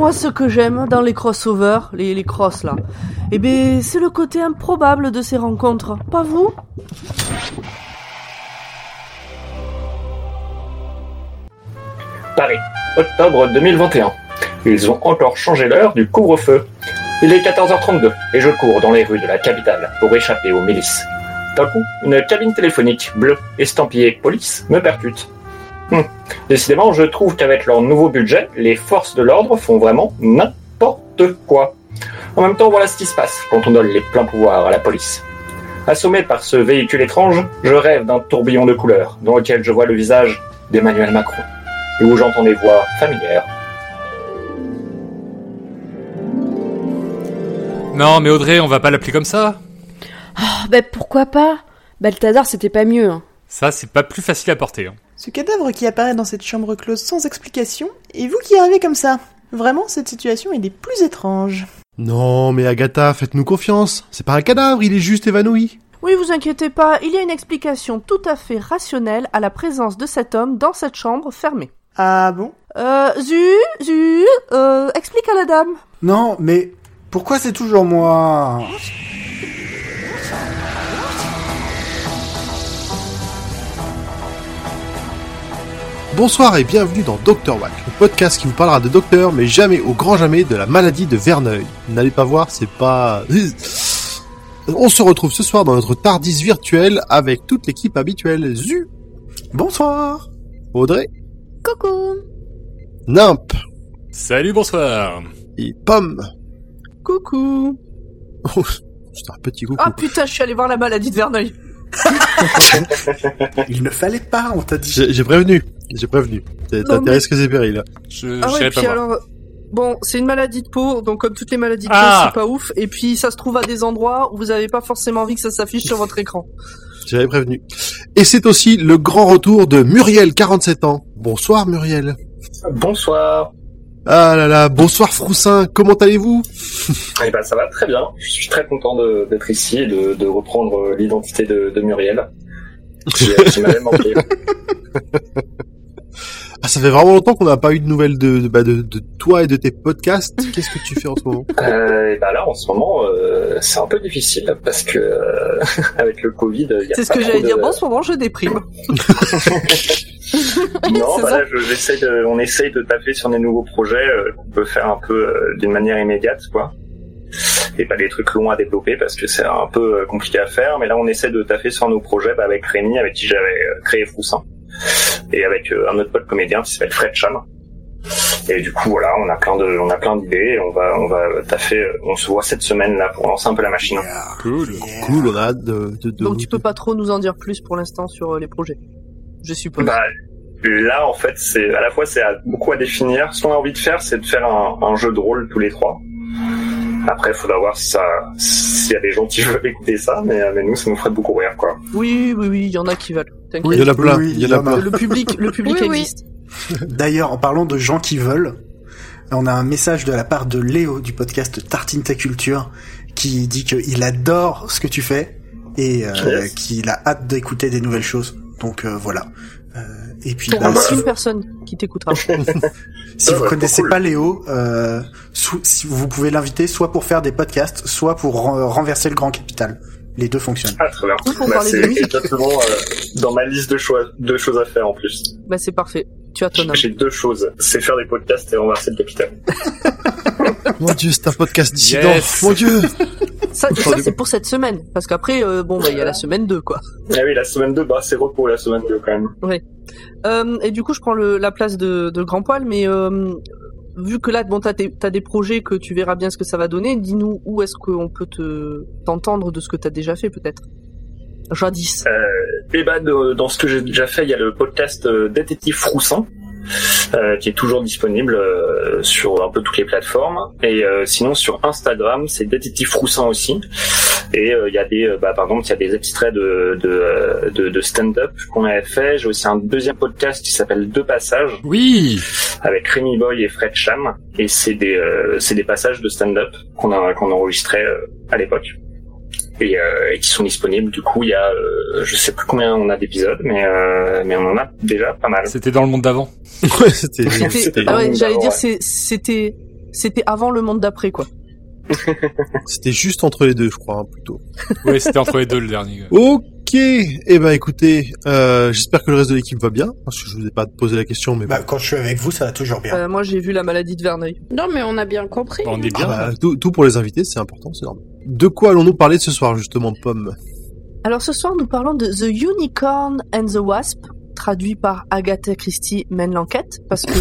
Moi, ce que j'aime dans les crossovers, les, les cross là, eh ben, c'est le côté improbable de ces rencontres. Pas vous? Paris, octobre 2021. Ils ont encore changé l'heure du couvre-feu. Il est 14h32 et je cours dans les rues de la capitale pour échapper aux milices. D'un coup, une cabine téléphonique bleue estampillée police me percute. Hum. Décidément, je trouve qu'avec leur nouveau budget, les forces de l'ordre font vraiment n'importe quoi. En même temps, voilà ce qui se passe quand on donne les pleins pouvoirs à la police. Assommé par ce véhicule étrange, je rêve d'un tourbillon de couleurs dans lequel je vois le visage d'Emmanuel Macron et où j'entends des voix familières. Non, mais Audrey, on va pas l'appeler comme ça. Ah, bah pourquoi pas? Balthazar, c'était pas mieux. Hein. Ça, c'est pas plus facile à porter. Hein. Ce cadavre qui apparaît dans cette chambre close sans explication, et vous qui arrivez comme ça. Vraiment, cette situation est des plus étranges. Non, mais Agatha, faites-nous confiance. C'est pas un cadavre, il est juste évanoui. Oui, vous inquiétez pas, il y a une explication tout à fait rationnelle à la présence de cet homme dans cette chambre fermée. Ah bon? Euh, Zu, Zu, euh, explique à la dame. Non, mais pourquoi c'est toujours moi? Bonsoir et bienvenue dans Docteur Wack, le podcast qui vous parlera de docteur, mais jamais au grand jamais de la maladie de Verneuil. N'allez pas voir, c'est pas... On se retrouve ce soir dans notre Tardis virtuel avec toute l'équipe habituelle. Zu, Bonsoir Audrey, Coucou Nimp Salut, bonsoir. et Pomme. Coucou. Oh, c'est un petit coucou. Ah putain, je suis allé voir la maladie de Verneuil. Il ne fallait pas, on t'a dit. J'ai prévenu, j'ai prévenu. T'as mais- risques et périls. Je Ah ouais, puis alors... Bon, c'est une maladie de peau, donc comme toutes les maladies de Ah. peau, c'est pas ouf. Et puis ça se trouve à des endroits où vous avez pas forcément envie que ça s'affiche sur votre écran. J'avais prévenu. Et c'est aussi le grand retour de Muriel, 47 ans. Bonsoir Muriel. Bonsoir. Ah là là, bonsoir Froussin, comment allez-vous? Eh ben, ça va très bien. Je suis très content d'être ici et de, de reprendre euh, l'identité de, de Muriel. Qui, euh, qui m'avait manqué. Ah, ça fait vraiment longtemps qu'on n'a pas eu de nouvelles de, de, bah, de, de toi et de tes podcasts. Qu'est-ce que tu fais en ce moment? Euh, et ben là, en ce moment, euh, c'est un peu difficile parce que euh, avec le Covid, il y a C'est ce que j'allais de- dire. Bon, en ce moment, je déprime. Non, bah là, je- de, on essaye de taper sur des nouveaux projets euh, qu'on peut faire un peu euh, d'une manière immédiate, quoi. Et pas des trucs longs à développer parce que c'est un peu euh, compliqué à faire. Mais là, on essaie de taper sur nos projets bah, avec Rémi, avec qui j'avais créé Froussin, et avec euh, un autre pote comédien qui s'appelle Fred Cham. Et du coup, voilà, on a plein de, on a plein d'idées. et On va, on va taffer. euh, On se voit cette semaine là pour lancer un peu la machine. Cool. Cool, on a hâte de... de, de Donc tu peux pas trop nous en dire plus pour l'instant sur euh, les projets. Je suppose. Bah, là, en fait, c'est à la fois c'est beaucoup à définir. Ce qu'on a envie de faire, c'est de faire un, un jeu de rôle tous les trois. Après, il faudra voir si ça, s'il y a des gens qui veulent écouter ça, mais, mais nous, ça nous ferait beaucoup rire, quoi. Oui, oui, oui, il y en a qui veulent. Il y en a plein, Oui, il y en a plein. Le public, le public Oui, oui. existe. D'ailleurs, en parlant de gens qui veulent, on a un message de la part de Léo du podcast Tartine ta culture qui dit qu'il adore ce que tu fais et euh, Yes. qu'il a hâte d'écouter des nouvelles choses. Donc euh, voilà. Euh, et puis bah, si, une personne qui t'écoutera. si vous connaissez cool. pas Léo, euh, sou- si vous pouvez l'inviter soit pour faire des podcasts, soit pour ren- renverser le grand capital. Les deux fonctionnent. Ah, très bien. Bah, parler c'est exactement euh, dans ma liste de, choix, de choses à faire en plus. bah c'est parfait. Tu as ton homme. J'ai deux choses. C'est faire des podcasts et renverser le capital. Mon dieu, c'est un podcast dissident. Yes. Mon dieu Ça, ça c'est pour cette semaine. Parce qu'après, euh, bon, bah il y a la semaine 2, quoi. Ah oui, la semaine 2, bah, c'est repos la semaine 2 quand même. Euh, et du coup, je prends le, la place de, de Grand Poil, mais euh, vu que là, bon, t'as, des projets que tu verras bien ce que ça va donner, dis-nous où est-ce qu'on peut te t'entendre de ce que t'as déjà fait, peut-être? Jadis. Et bah, de- dans ce que j'ai déjà fait, il y a le podcast euh, Détective Froussin. Euh, qui est toujours disponible euh, sur un peu toutes les plateformes. Et euh, sinon sur Instagram c'est Détective Froussin aussi. Et euh, il y a des euh, bah, par exemple il y a des extraits de de, de, de stand-up qu'on avait fait. J'ai aussi un deuxième podcast qui s'appelle Deux passages. Oui. avec Rémi Boy et Fred Cham. Et c'est des euh, c'est des passages de stand-up qu'on a qu'on enregistrait à l'époque et, euh, et qui sont disponibles du coup il y a euh, je sais plus combien on a d'épisodes mais euh, mais on en a déjà pas mal C'était dans le monde d'avant. Ouais, c'était... C'était- c'était ah ouais, j'allais ouais. dire, c'est- c'était c'était avant le monde d'après, quoi. C'était juste entre les deux, je crois, hein, plutôt. Ouais, c'était entre les deux le dernier. Ok, eh ben écoutez, euh, j'espère que le reste de l'équipe va bien, parce que je vous ai pas posé la question, mais bon. Bah, quand je suis avec vous, ça va toujours bien. Euh, moi, j'ai vu la maladie de Verneuil. Non, mais on a bien compris. On est Ah bien. bah, tout, tout pour les invités, c'est important, c'est normal. De quoi allons-nous parler ce soir, justement, Pomme? Alors ce soir, nous parlons de The Unicorn and the Wasp, traduit par Agatha Christie mène l'enquête, parce que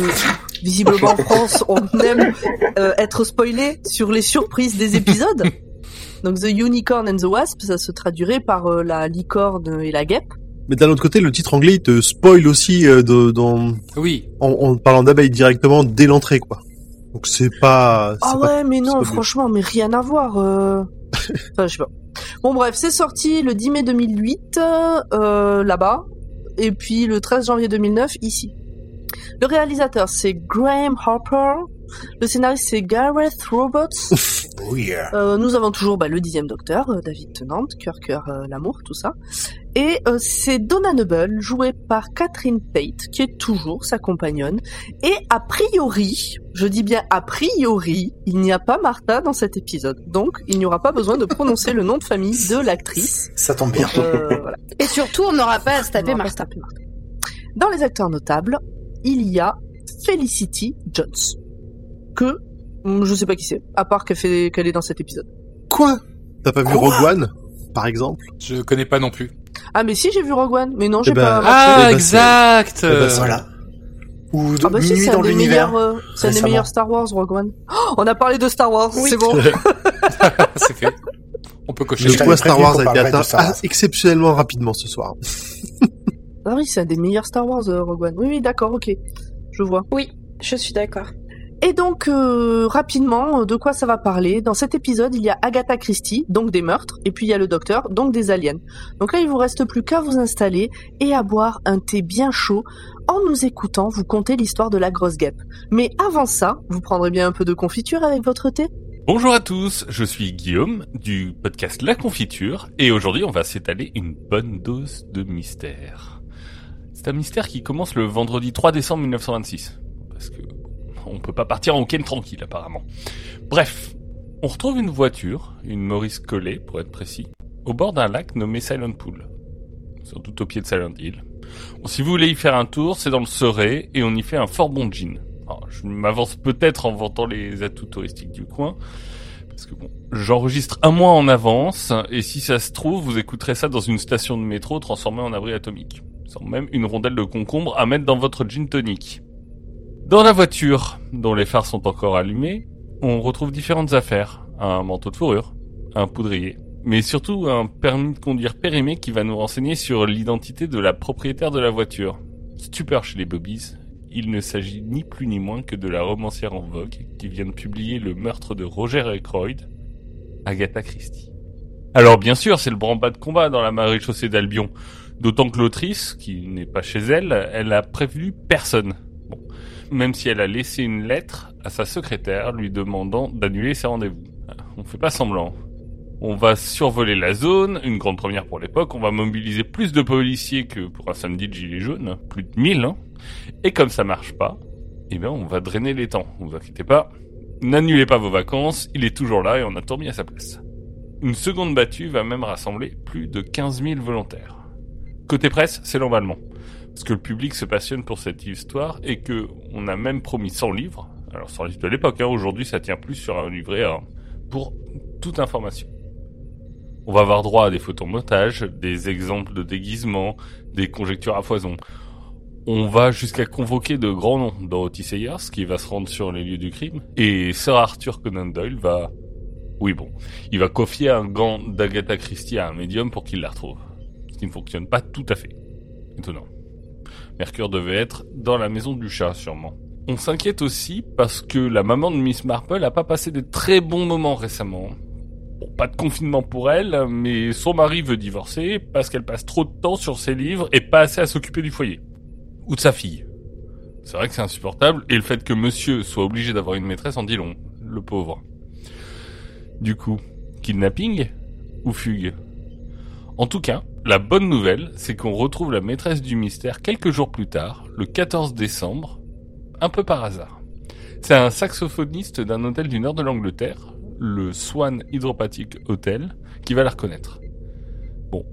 visiblement en France, on aime euh, être spoilé sur les surprises des épisodes. Donc The Unicorn and the Wasp, ça se traduirait par euh, la licorne et la guêpe. Mais d'un autre côté, le titre anglais il te spoil aussi euh, de, dans, Oui. en, en parlant d'abeilles directement dès l'entrée, quoi. Donc c'est pas... Ah pas- ouais, mais non, franchement, mais rien à voir. euh. Enfin, je sais pas. Bon bref, c'est sorti le 10 mai 2008 euh, là-bas, et puis le 13 janvier 2009 ici. Le réalisateur c'est Graham Harper, le scénariste c'est Gareth Roberts. Oh yeah. Euh, nous avons toujours bah, le dixième docteur, euh, David Tennant, Cœur Cœur euh, l'amour, tout ça. Et euh, c'est Donna Noble, jouée par Catherine Tate, qui est toujours sa compagnonne. Et a priori, je dis bien a priori, il n'y a pas Martha dans cet épisode. Donc, il n'y aura pas besoin de prononcer le nom de famille de l'actrice. Ça tombe bien. Euh, voilà. Et surtout, on n'aura pas à se taper Martha. Dans les acteurs notables, il y a Felicity Jones. Que, je sais pas qui c'est, à part qu'elle fait, qu'elle est dans cet épisode. Quoi? T'as pas vu Rogue One, par exemple? Je connais pas non plus. Ah mais si j'ai vu Rogue One, mais non j'ai Eh ben, pas. Ah, eh ben, exact. ben, euh, c'est- Voilà. Ou de- Ah bah si, Minuit c'est un dans des l'univers. meilleurs, euh, c'est un des meilleurs Star Wars Rogue One. Oh, on a parlé de Star Wars, Oui. c'est bon. c'est fait. On peut cocher. Poids Star Wars a été parlerait de atteint ah, exceptionnellement rapidement ce soir. Ah oui, c'est un des meilleurs Star Wars euh, Rogue One. Oui oui, d'accord, ok, je vois. Oui, je suis d'accord. Et donc euh, rapidement, euh, de quoi ça va parler? Dans cet épisode, il y a Agatha Christie, donc des meurtres, et puis il y a le Docteur, donc des aliens. Donc là, il vous reste plus qu'à vous installer et à boire un thé bien chaud en nous écoutant vous conter l'histoire de la grosse guêpe. Mais avant ça, vous prendrez bien un peu de confiture avec votre thé? Bonjour à tous, je suis Guillaume du podcast La Confiture et aujourd'hui on va s'étaler une bonne dose de mystère. C'est un mystère qui commence le vendredi 3 décembre 1926 parce que on peut pas partir en week-end tranquille apparemment. Bref, on retrouve une voiture, une Maurice Collet pour être précis, au bord d'un lac nommé Silent Pool, sans doute au pied de Silent Hill. Bon, si vous voulez y faire un tour, c'est dans le et on y fait un fort bon gin. Alors, je m'avance peut-être en vantant les atouts touristiques du coin, parce que bon, j'enregistre un mois en avance, et si ça se trouve, vous écouterez ça dans une station de métro transformée en abri atomique. Sans même une rondelle de concombre à mettre dans votre gin tonic. Dans la voiture, dont les phares sont encore allumés, on retrouve différentes affaires. Un manteau de fourrure, un poudrier, mais surtout un permis de conduire périmé qui va nous renseigner sur l'identité de la propriétaire de la voiture. Stupeur chez les Bobbies, il ne s'agit ni plus ni moins que de la romancière en vogue qui vient de publier le meurtre de Roger Ackroyd, Agatha Christie. Alors bien sûr, c'est le branle-bas de combat dans la maréchaussée d'Albion, d'autant que l'autrice, qui n'est pas chez elle, elle a prévenu personne. Même si elle a laissé une lettre à sa secrétaire lui demandant d'annuler ses rendez-vous. On fait pas semblant. On va survoler la zone, une grande première pour l'époque, on va mobiliser plus de policiers que pour un samedi de gilet jaune, plus de 1000, hein. Et comme ça marche pas, eh bien on va drainer les temps, vous inquiétez pas. N'annulez pas vos vacances, il est toujours là et on a tout mis à sa place. Une seconde battue va même rassembler plus de 15 000 volontaires. Côté presse, c'est l'emballement. Parce que le public se passionne pour cette histoire et que on a même promis 100 livres. Alors 100 livres de l'époque, hein, aujourd'hui ça tient plus sur un livret A, pour toute information. On va avoir droit à des photomontages, des exemples de déguisements, des conjectures à foison. On va jusqu'à convoquer de grands noms. Dorothy Sayers, qui va se rendre sur les lieux du crime, et Sir Arthur Conan Doyle va... Oui bon, il va confier un gant d'Agatha Christie à un médium pour qu'il la retrouve. Ce qui ne fonctionne pas tout à fait. Étonnant. Mercure devait être dans la maison du chat, sûrement. On s'inquiète aussi parce que la maman de Miss Marple a pas passé de très bons moments récemment. Bon, pas de confinement pour elle, mais son mari veut divorcer parce qu'elle passe trop de temps sur ses livres et pas assez à s'occuper du foyer. Ou de sa fille. C'est vrai que c'est insupportable, et le fait que monsieur soit obligé d'avoir une maîtresse en dit long. Le pauvre. Du coup, kidnapping ou fugue? En tout cas, la bonne nouvelle, c'est qu'on retrouve la maîtresse du mystère quelques jours plus tard, le 14 décembre, un peu par hasard. C'est un saxophoniste d'un hôtel du nord de l'Angleterre, le Swan Hydropathic Hotel, qui va la reconnaître. Bon,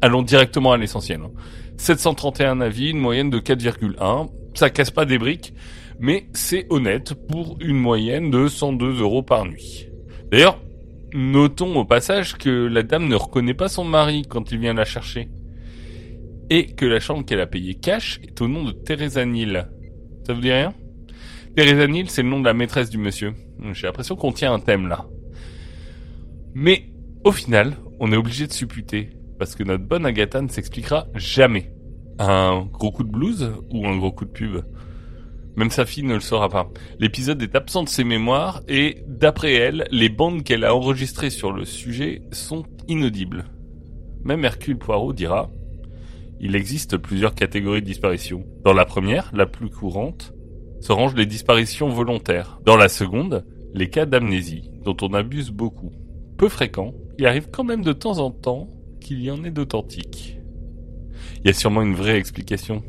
allons directement à l'essentiel. hein. 731 avis, une moyenne de 4,1. Ça casse pas des briques, mais c'est honnête pour une moyenne de 102 euros par nuit. D'ailleurs, notons au passage que la dame ne reconnaît pas son mari quand il vient la chercher. Et que la chambre qu'elle a payée cash est au nom de Teresa Neal. Ça vous dit rien? Teresa Neal, c'est le nom de la maîtresse du monsieur. J'ai l'impression qu'on tient un thème là. Mais, au final, on est obligé de supputer. Parce que notre bonne Agatha ne s'expliquera jamais. Un gros coup de blues ou un gros coup de pub? Même sa fille ne le saura pas. L'épisode est absent de ses mémoires et, d'après elle, les bandes qu'elle a enregistrées sur le sujet sont inaudibles. Même Hercule Poirot dira Il existe plusieurs catégories de disparitions. Dans la première, la plus courante, se rangent les disparitions volontaires. Dans la seconde, les cas d'amnésie, dont on abuse beaucoup. Peu fréquent, il arrive quand même de temps en temps qu'il y en ait d'authentiques. Il y a sûrement une vraie explication.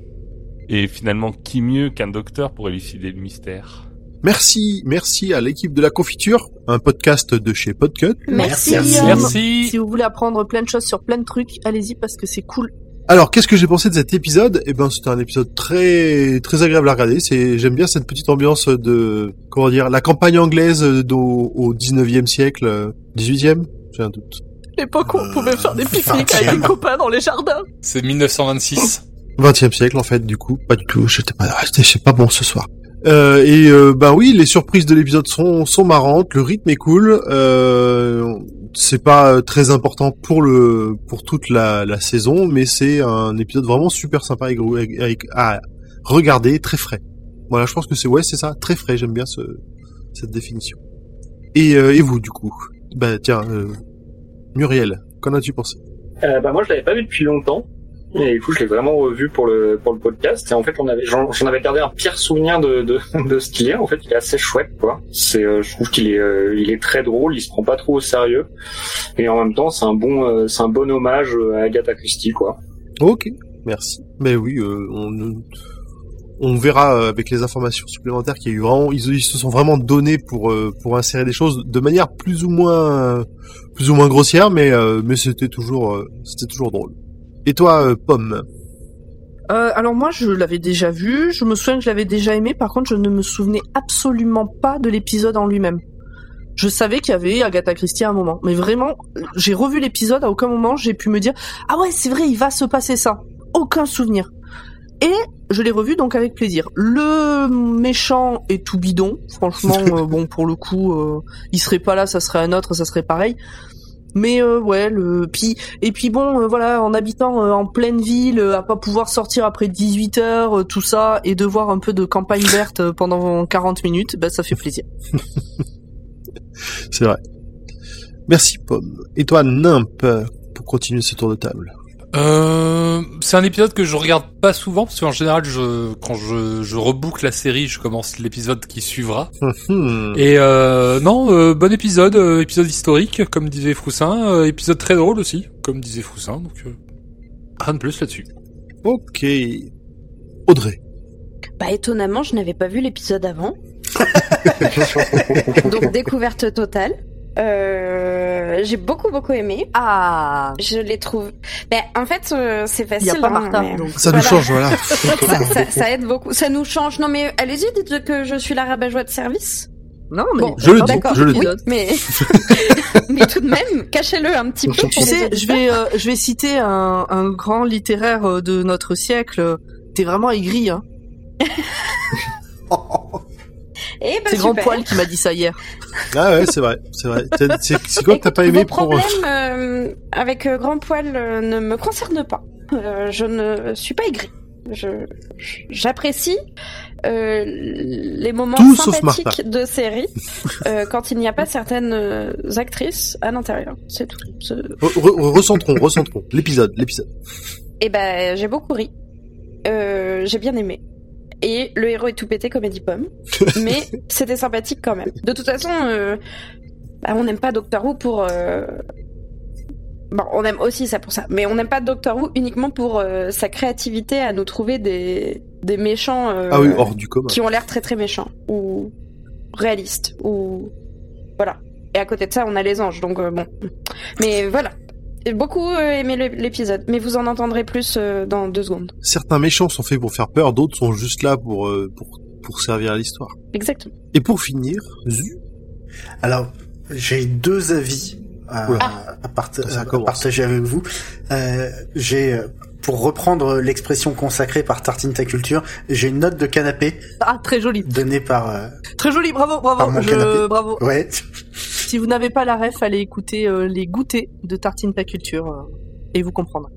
Et finalement, qui mieux qu'un docteur pour élucider le mystère? Merci, merci à l'équipe de la confiture, un podcast de chez Podcut. Merci, Merci. Si vous voulez apprendre plein de choses sur plein de trucs, allez-y parce que c'est cool. Alors, qu'est-ce que j'ai pensé de cet épisode? Eh ben, c'était un épisode très très agréable à regarder. C'est, j'aime bien cette petite ambiance de, comment dire, la campagne anglaise d'au- au 19e siècle, euh, 18e, j'ai un doute. L'époque où on pouvait faire des pique-niques vingtième. avec des copains dans les jardins. C'est 1926. 20e siècle en fait, du coup, pas du tout. J'étais pas, j'étais j'étais pas bon ce soir. Euh, et euh, ben oui, les surprises de l'épisode sont sont marrantes, le rythme est cool. Euh, c'est pas très important pour le pour toute la, la saison, mais c'est un épisode vraiment super sympa à, à regarder, très frais. Voilà, je pense que c'est ouais, c'est ça, très frais. J'aime bien ce cette définition. Et euh, et vous du coup? Bah tiens, euh, Muriel, qu'en as-tu pensé? Euh, bah moi je l'avais pas vu depuis longtemps et du coup je l'ai vraiment revu pour le pour le podcast. Et en fait on avait j'en avais gardé un pire souvenir de de, de ce qu'il est. En fait il est assez chouette quoi. C'est euh, je trouve qu'il est euh, il est très drôle. Il se prend pas trop au sérieux. Et en même temps c'est un bon euh, c'est un bon hommage à Agatha Christie quoi. Ok, merci. Mais oui, euh, on, on verra euh, avec les informations supplémentaires qu'il y a eu vraiment, ils, ils se sont vraiment donnés pour euh, pour insérer des choses de manière plus ou moins plus ou moins grossière, mais euh, mais c'était toujours euh, c'était toujours drôle. Et toi, euh, Pomme Euh, alors moi, je l'avais déjà vu. Je me souviens que je l'avais déjà aimé. Par contre, je ne me souvenais absolument pas de l'épisode en lui-même. Je savais qu'il y avait Agatha Christie à un moment, mais vraiment, j'ai revu l'épisode. À aucun moment, j'ai pu me dire ah ouais, c'est vrai, il va se passer ça. Aucun souvenir. Et je l'ai revu donc avec plaisir. Le méchant est tout bidon. Franchement, euh, bon pour le coup, euh, il serait pas là, ça serait un autre, ça serait pareil. Mais euh, ouais, le puis et puis bon, euh, voilà, en habitant euh, en pleine ville, euh, à pas pouvoir sortir après 18 heures, euh, tout ça, et de voir un peu de campagne verte pendant 40 minutes, bah ça fait plaisir. C'est vrai. Merci, Pomme. Et toi, Nimp, pour continuer ce tour de table. Euh, c'est un épisode que je regarde pas souvent parce qu'en général, je, quand je, je reboucle la série, je commence l'épisode qui suivra. Et euh, non, euh, bon épisode, euh, épisode historique, comme disait Froussin, euh, épisode très drôle aussi, comme disait Froussin. Donc euh, rien de plus là-dessus. Ok. Audrey. Bah étonnamment, je n'avais pas vu l'épisode avant. Donc découverte totale. Euh, j'ai beaucoup beaucoup aimé. Ah, Je les trouve. Ben en fait euh, c'est il facile. y a pas hein, Martha, mais- donc. Ça nous change, voilà. ça, ça- ça aide beaucoup. Ça nous change. Non mais allez-y, dites que je suis la rabat-joie de service. Non, mais Bon, Je le dis, d'accord. je le dis. Oui, mais mais tout de même, cachez-le un petit peu. Tu sais, je vais, euh, je vais citer un, un grand littéraire euh, de notre siècle. T'es vraiment aigri, hein. Et ben C'est Grand. Poil qui m'a dit ça hier. Ah ouais, c'est vrai, c'est vrai. C'est c'est quoi que t'as pas aimé pour... problèmes euh, avec euh, Grand Poil euh, ne me concernent pas. Euh, je ne suis pas aigri. Je j'apprécie euh, les moments Tout sympathiques de série euh, quand il n'y a pas certaines euh, actrices à l'intérieur. C'est tout. C'est- Re- re- recentrons, recentrons. L'épisode, l'épisode. Eh ben, j'ai beaucoup ri. Euh, j'ai bien aimé. Et le héros est tout pété comme Eddie Pomme. mais c'était sympathique quand même. De toute façon, euh, bah, on n'aime pas Doctor Who pour... euh, Bon, on aime aussi ça pour ça. Mais on n'aime pas Doctor Who uniquement pour euh, sa créativité à nous trouver des, des méchants Ah oui, hors du commun. qui ont l'air très très méchants. Ou réaliste ou voilà. Et à côté de ça, on a les anges, donc bon. Mais voilà. J'ai beaucoup euh, aimé l'épisode, mais vous en entendrez plus euh, dans deux secondes. Certains méchants sont faits pour faire peur, d'autres sont juste là pour, euh, pour, pour servir à l'histoire. Exactement. Et pour finir, Zu, Alors, j'ai deux avis à, à part- partager avec vous. Euh, j'ai, pour reprendre l'expression consacrée par Tartine Ta Culture, j'ai une note de canapé Ah, très joli. donnée par... euh, Très joli, bravo, Par bravo. mon Je- canapé. bravo. Ouais, Si vous n'avez pas la ref, allez écouter euh, les goûters de Tartine Ta Culture euh, et vous comprendrez.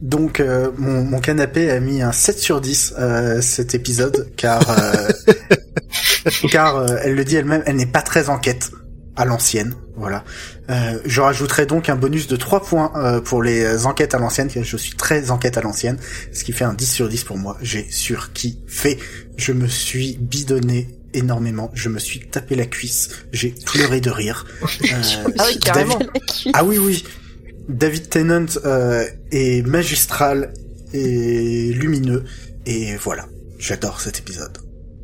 donc euh, mon, mon canapé a mis un 7 sur 10 euh, cet épisode, car... euh, car euh, elle le dit elle-même, elle n'est pas très enquête à l'ancienne, voilà. Euh, je rajouterai donc un bonus de 3 points euh, pour les enquêtes à l'ancienne, car je suis très enquête à l'ancienne, ce qui fait un 10 sur 10 pour moi. J'ai surkiffé. Je me suis bidonné énormément, je me suis tapé la cuisse, j'ai pleuré de rire. Euh, Ah oui, carrément. David- ah oui, oui. David Tennant euh, est magistral et lumineux, et voilà. J'adore cet épisode.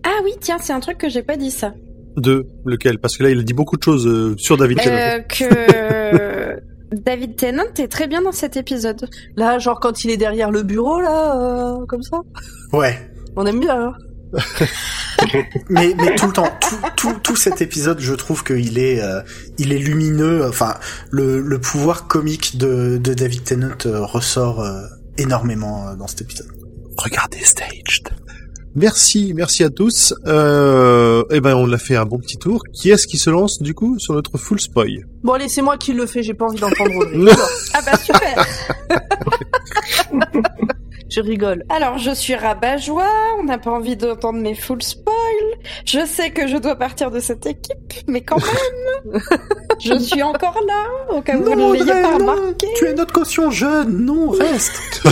Ah oui, tiens, c'est un truc que j'ai pas dit ça. De lequel? Parce que là, il a dit beaucoup de choses euh, sur David Tennant. Euh, que David Tennant est très bien dans cet épisode. Là, genre quand il est derrière le bureau, là, euh, comme ça, Ouais. on aime bien. hein. mais, mais tout le temps, tout, tout, tout cet épisode, je trouve qu'il est, euh, il est lumineux. Enfin, le, le pouvoir comique de, de David Tennant euh, ressort euh, énormément euh, dans cet épisode. Regardez Staged. Merci, merci à tous. Euh, eh ben, on a fait un bon petit tour. Qui est-ce qui se lance, du coup, sur notre full spoil? Bon, allez, c'est moi qui le fais, j'ai pas envie d'entendre Audrey. Ah bah super Je rigole. Alors, je suis rabat-joie, on n'a pas envie d'entendre mes full spoil. Je sais que je dois partir de cette équipe, mais quand même Je suis encore là, au cas où vous ne l'ayez Audrey, pas non, remarqué. tu es notre caution jeune, non, reste.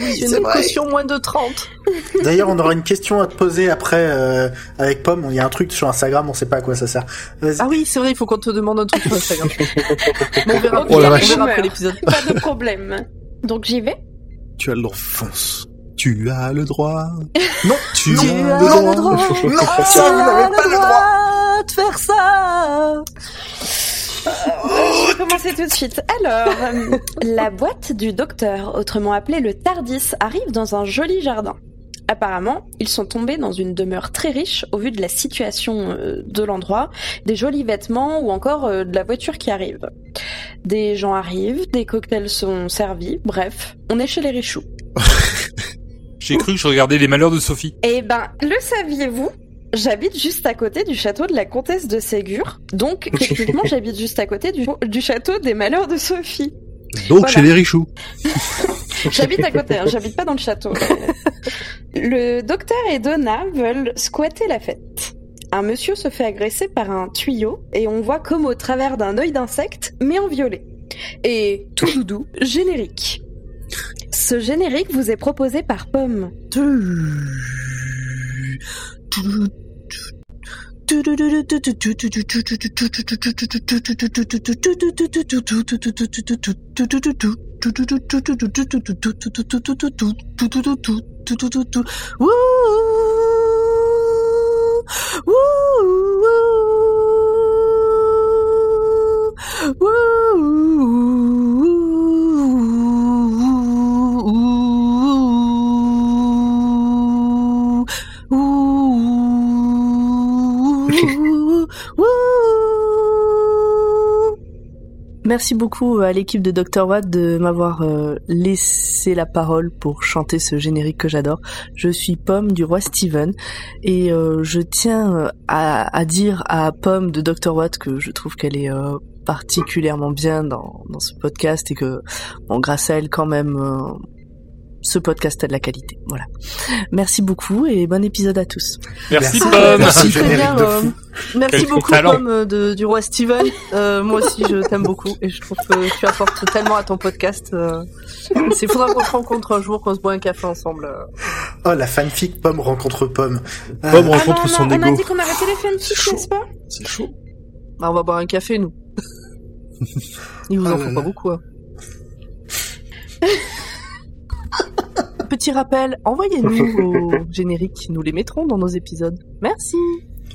Oui, J'ai une caution moins de 30. D'ailleurs, on aura une question à te poser après euh, avec Pomme. Il y a un truc sur Instagram, on sait pas à quoi ça sert. Vas-y. Ah oui, c'est vrai, il faut qu'on te demande un truc sur Instagram. On verra, Oh on verra après l'épisode. Pas de problème. Donc j'y vais Tu as le droit. Fonce. Tu as le droit. Non, tu Non, as le droit. Non, ça, vous n'avez pas le droit. de faire ça. Je vais commencer tout de suite. Alors, euh, la boîte du docteur, autrement appelée le Tardis, arrive dans un joli jardin. Apparemment, ils sont tombés dans une demeure très riche au vu de la situation euh, de l'endroit, des jolis vêtements ou encore euh, de la voiture qui arrive. Des gens arrivent, des cocktails sont servis, bref, on est chez les richoux. J'ai cru que je regardais les malheurs de Sophie. Eh ben, le saviez-vous? J'habite juste à côté du château de la comtesse de Ségur, donc techniquement j'habite juste à côté du, du château des malheurs de Sophie. Donc, Voilà. chez les richoux. J'habite à côté, hein, j'habite pas dans le château. Le docteur et Donna veulent squatter la fête. Un monsieur se fait agresser par un tuyau et on voit comme au travers d'un œil d'insecte, mais en violet. Et tout doudou, générique. Ce générique vous est proposé par Pomme. Woo! Merci beaucoup à l'équipe de Dr. Watt de m'avoir euh, laissé la parole pour chanter ce générique que j'adore. Je suis Pomme du roi Steven et euh, je tiens euh, à, dire à Pomme de Dr. Watt que je trouve qu'elle est particulièrement bien dans, dans ce podcast et que bon, grâce à elle quand même ce podcast a de la qualité. Voilà. Merci beaucoup et bon épisode à tous. Merci, Merci. Pomme. Merci. Très générique bien, euh, merci Quel beaucoup. Pomme euh, de, du roi Steven. Euh, moi aussi je t'aime beaucoup et je trouve que tu apportes tellement à ton podcast. Euh, c'est faudra qu'on se rencontre un jour, qu'on se boit un café ensemble. euh. Oh, la fanfic Pomme rencontre Pomme. Euh, Pomme Ah rencontre non, son non, on a ego. dit qu'on arrêtait les fanfics, n'est-ce pas C'est chaud. Bah, on va boire un café nous. Il vous en là faut pas beaucoup. Hein. Petit rappel, envoyez-nous vos génériques, nous les mettrons dans nos épisodes. Merci.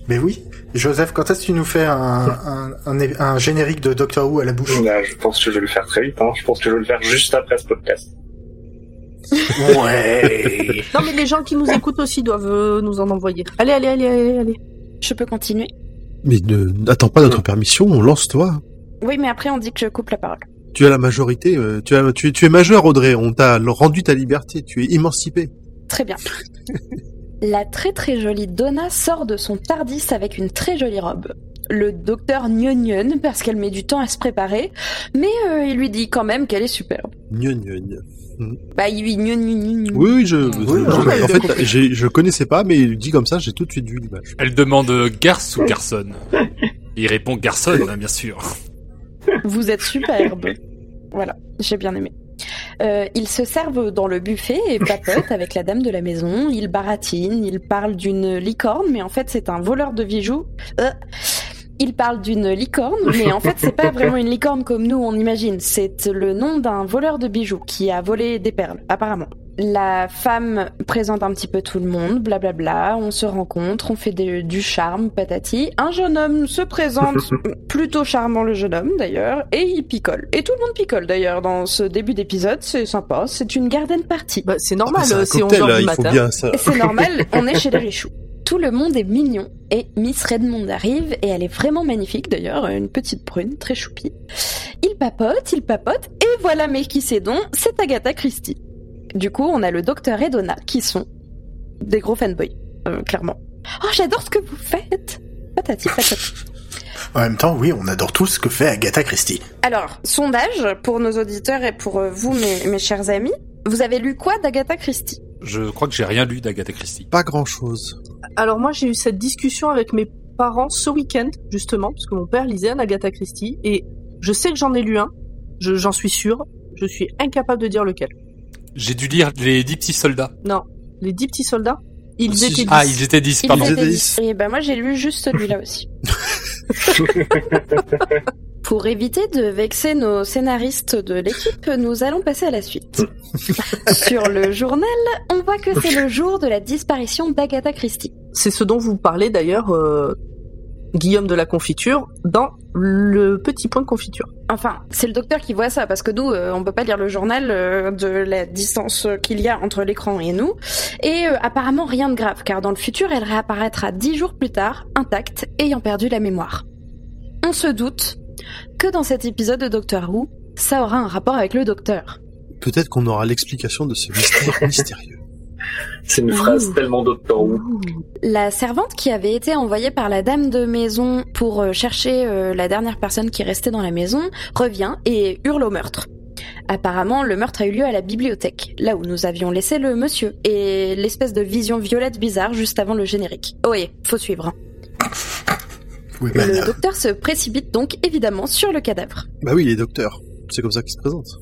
Mais oui. Joseph, quand est-ce que tu nous fais un, un, un, un générique de Doctor Who à la bouche? Là, je pense que je vais le faire très vite. Hein. Je pense que je vais le faire juste après ce podcast. Ouais. Non mais les gens qui nous écoutent aussi doivent euh, nous en envoyer. Allez, allez, allez, allez, allez. Je peux continuer? Mais ne- n'attends pas notre permission, on lance toi. Oui, mais après on dit que je coupe la parole. Tu as la majorité, euh, tu, as, tu, es- tu es majeur Audrey, on t'a rendu ta liberté, tu es émancipé. Très bien. La très très jolie Donna sort de son Tardis avec une très jolie robe. Le docteur gnognon parce qu'elle met du temps à se préparer, mais euh, il lui dit quand même qu'elle est superbe. Gnon, gnon, gnon. Bah il lui gnon gnon gnon. Oui, oui, je, Oui, je- en fait, je connaissais pas, mais dit comme ça, j'ai tout de suite vu l'image. Elle demande euh, garce ou garçonne? Il répond garçonne, hein, bien sûr. Vous êtes superbe. Voilà, j'ai bien aimé. Euh, ils se servent dans le buffet et papotent avec la dame de la maison. Ils baratinent, ils parlent d'une licorne, mais en fait c'est un voleur de bijoux. Euh, ils parlent d'une licorne, mais en fait c'est pas vraiment une licorne comme nous on imagine. C'est le nom d'un voleur de bijoux qui a volé des perles, apparemment. La femme présente un petit peu tout le monde, blablabla, on se rencontre, on fait des- du charme, patati. Un jeune homme se présente, plutôt charmant le jeune homme d'ailleurs, et il picole. Et tout le monde picole d'ailleurs dans ce début d'épisode, c'est sympa, c'est une garden party. Bah, c'est Ah, normal, mais c'est un euh, c'est 11h cocktail, là, du matin. c'est normal, on est chez les richoux. Tout le monde est mignon et Miss Redmond arrive et elle est vraiment magnifique d'ailleurs, une petite brune, très choupie. Il papote, il papote et voilà mais qui c'est donc C'est Agatha Christie. Du coup, on a le docteur et Donna qui sont des gros fanboys, euh, clairement. Oh, j'adore ce que vous faites Patati patati. En même temps, oui, on adore tout ce que fait Agatha Christie. Alors, sondage pour nos auditeurs et pour euh, vous, mes, mes chers amis. Vous avez lu quoi d'Agatha Christie? Je crois que j'ai rien lu d'Agatha Christie. Pas grand chose. Alors moi j'ai eu cette discussion avec mes parents ce week-end justement parce que mon père lisait un Agatha Christie et je sais que j'en ai lu un, je- j'en suis sûre, je suis incapable de dire lequel. J'ai dû lire les dix petits soldats. Non, les dix petits soldats, ils étaient dix. Ah, ils étaient dix, Ils pardon. étaient étaient dix. dix. Et ben moi j'ai lu juste celui-là aussi. Pour éviter de vexer nos scénaristes de l'équipe, nous allons passer à la suite. Sur le journal, on voit que c'est le jour de la disparition d'Agatha Christie. C'est ce dont vous parlez d'ailleurs, euh, Guillaume de la confiture, dans le petit point de confiture. Enfin, c'est le docteur qui voit ça, parce que nous, euh, on peut pas lire le journal euh, de la distance qu'il y a entre l'écran et nous. Et euh, apparemment rien de grave, car dans le futur, elle réapparaîtra dix jours plus tard, intacte, ayant perdu la mémoire. On se doute que dans cet épisode de Doctor Who, ça aura un rapport avec le docteur. Peut-être qu'on aura l'explication de ce mystère mystérieux. C'est une phrase Ouh. tellement. La servante qui avait été envoyée par la dame de maison pour euh, chercher euh, la dernière personne qui restait dans la maison revient et hurle au meurtre. Apparemment, le meurtre a eu lieu à la bibliothèque, là où nous avions laissé le monsieur, et l'espèce de vision violette bizarre juste avant le générique. Oh oui, faut suivre. hein. Oui, Le euh, docteur se précipite donc évidemment sur le cadavre. Bah oui, les docteurs. C'est comme ça qu'ils se présentent.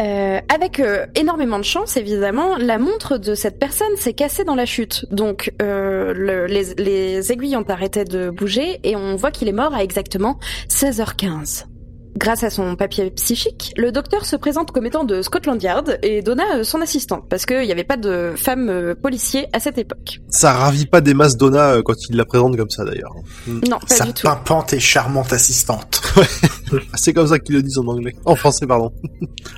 Euh, avec euh, énormément de chance, évidemment, la montre de cette personne s'est cassée dans la chute. Donc, euh, le- les, les aiguilles ont arrêté de bouger et on voit qu'il est mort à exactement 16h15. Grâce à son papier psychique, le docteur se présente comme étant de Scotland Yard et Donna euh, son assistante, parce qu'il n'y avait pas de femme euh, policier à cette époque. Ça ravit pas des masses Donna euh, quand il la présente comme ça d'ailleurs. Non, pas sa du tout. pimpante et charmante assistante. C'est comme ça qu'ils le disent en anglais. En français, pardon.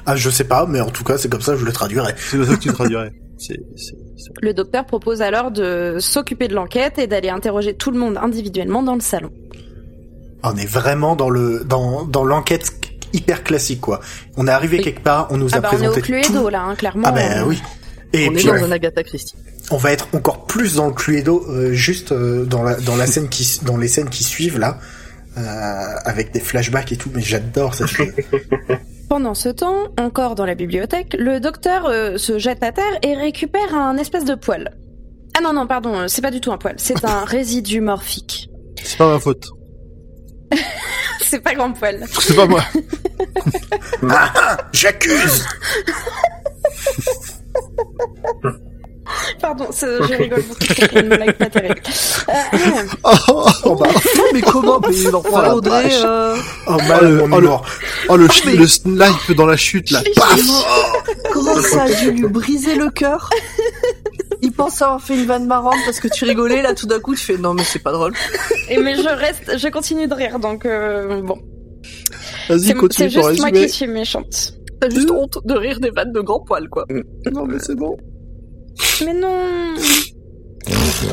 Ah, je sais pas, mais en tout cas, c'est comme ça que je le traduirai. C'est comme ça que tu traduirais. C'est, c'est- Le docteur propose alors de s'occuper de l'enquête et d'aller interroger tout le monde individuellement dans le salon. On est vraiment dans le dans dans l'enquête hyper classique quoi. On est arrivé Oui. quelque part, on nous a Ah bah on est au présenté tout. Cluedo là, hein, clairement. Ah ben oui. Et on puis est dans euh, un Agatha Christie. on va être encore plus dans le Cluedo euh, juste euh, dans la dans la scène qui dans les scènes qui suivent là euh, avec des flashbacks et tout mais j'adore cette chose. Pendant ce temps, encore dans la bibliothèque, le docteur euh, se jette à terre et récupère un espèce de poil. Ah non, non, pardon, c'est pas du tout un poil, c'est un résidu morphique. c'est pas ma faute. c'est pas grand poil. C'est pas moi. ah, ah, j'accuse. Pardon, je rigole beaucoup. C'est une blague pas terrible. Euh, Oh, oh, oh, bah, Non, mais comment Mais Oh, Audrey, vache. euh, Oh, Oh, le- mon oh, le- oh, le, ch- le snipe dans la chute, là. Paf comment ça a dû lui briser le cœur? Pense avoir fait une vanne marrante parce que tu rigolais, là tout d'un coup tu fais non mais c'est pas drôle. et mais je reste, je continue de rire, donc euh, bon. Vas-y, C'est continue c'est juste moi résumé. qui suis méchante. T'as juste honte de rire des vannes de grand poil quoi. Non, mais c'est bon. Mais non.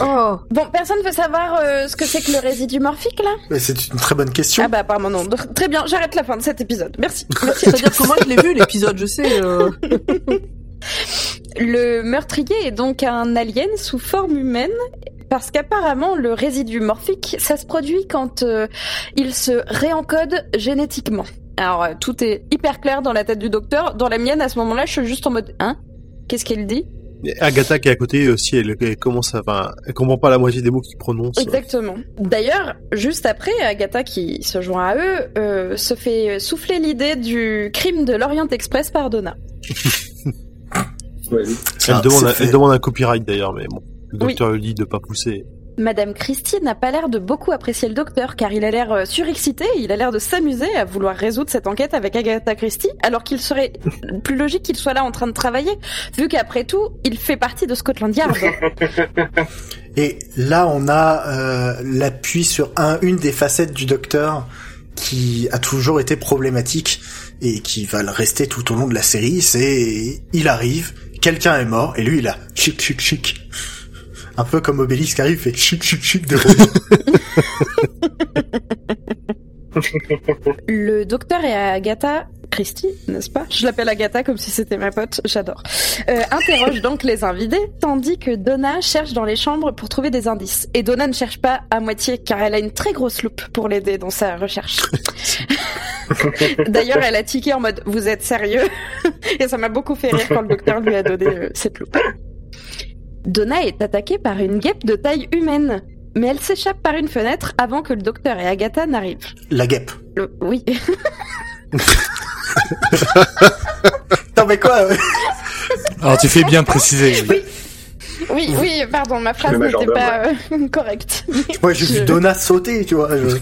Oh, Bon, personne veut savoir euh, ce que c'est que le résidu morphique là? Mais c'est une très bonne question. Ah bah apparemment non. Très bien, j'arrête la fin de cet épisode. Merci. Merci. c'est-à-dire que moi je l'ai vu l'épisode, je sais. euh, Le meurtrier est donc un alien sous forme humaine parce qu'apparemment le résidu morphique, ça se produit quand euh, il se réencode génétiquement. Alors euh, tout est hyper clair dans la tête du docteur. Dans la mienne, à ce moment-là, je suis juste en mode hein? Qu'est-ce qu'elle dit? Agatha qui est à côté aussi, elle, elle commence à, enfin, elle comprend pas la moitié des mots qu'il prononce. Exactement. D'ailleurs, juste après, Agatha qui se joint à eux euh, se fait souffler l'idée du crime de l'Orient Express par Donna. Elle un- demande, un, fait. elle demande un copyright d'ailleurs, mais bon. Le Oui. docteur lui dit de pas pousser. Madame Christie n'a pas l'air de beaucoup apprécier le docteur car il a l'air euh, surexcité, il a l'air de s'amuser à vouloir résoudre cette enquête avec Agatha Christie, alors qu'il serait plus logique qu'il soit là en train de travailler, vu qu'après tout, il fait partie de Scotland Yard. Et là, on a euh, l'appui sur un, une des facettes du docteur qui a toujours été problématique et qui va le rester tout au long de la série. C'est il arrive, quelqu'un est mort et lui il a chic chic chic. Un peu comme Obélix qui arrive fait chic chic chic de. Le docteur et Agatha Christie, n'est-ce pas? Je l'appelle Agatha comme si c'était ma pote, j'adore. Euh, interroge donc les invités, tandis que Donna cherche dans les chambres pour trouver des indices. Et Donna ne cherche pas à moitié, car elle a une très grosse loupe pour l'aider dans sa recherche. D'ailleurs, elle a tiqué en mode « Vous êtes sérieux ?» Et ça m'a beaucoup fait rire quand le docteur lui a donné euh, cette loupe. Donna est attaquée par une guêpe de taille humaine. Mais elle s'échappe par une fenêtre avant que le docteur et Agatha n'arrivent. La guêpe. Le- Oui. Non mais quoi Alors tu fais bien préciser. oui. Oui, oui, pardon, ma phrase n'était pas euh, correcte. Moi j'ai Je- vu Donna sauter, tu vois. je-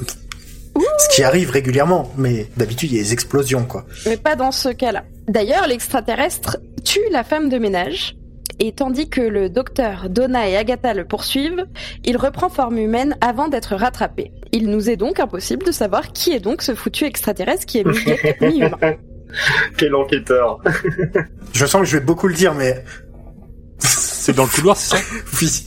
Ce qui arrive régulièrement, mais d'habitude il y a des explosions quoi. Mais pas dans ce cas-là. D'ailleurs, l'extraterrestre tue la femme de ménage. Et tandis que le docteur, Donna et Agatha le poursuivent, il reprend forme humaine avant d'être rattrapé. Il nous est donc impossible de savoir qui est donc ce foutu extraterrestre qui est mi-humain. Quel enquêteur. Je sens que je vais beaucoup le dire, mais C'est dans le couloir, c'est ça? Oui,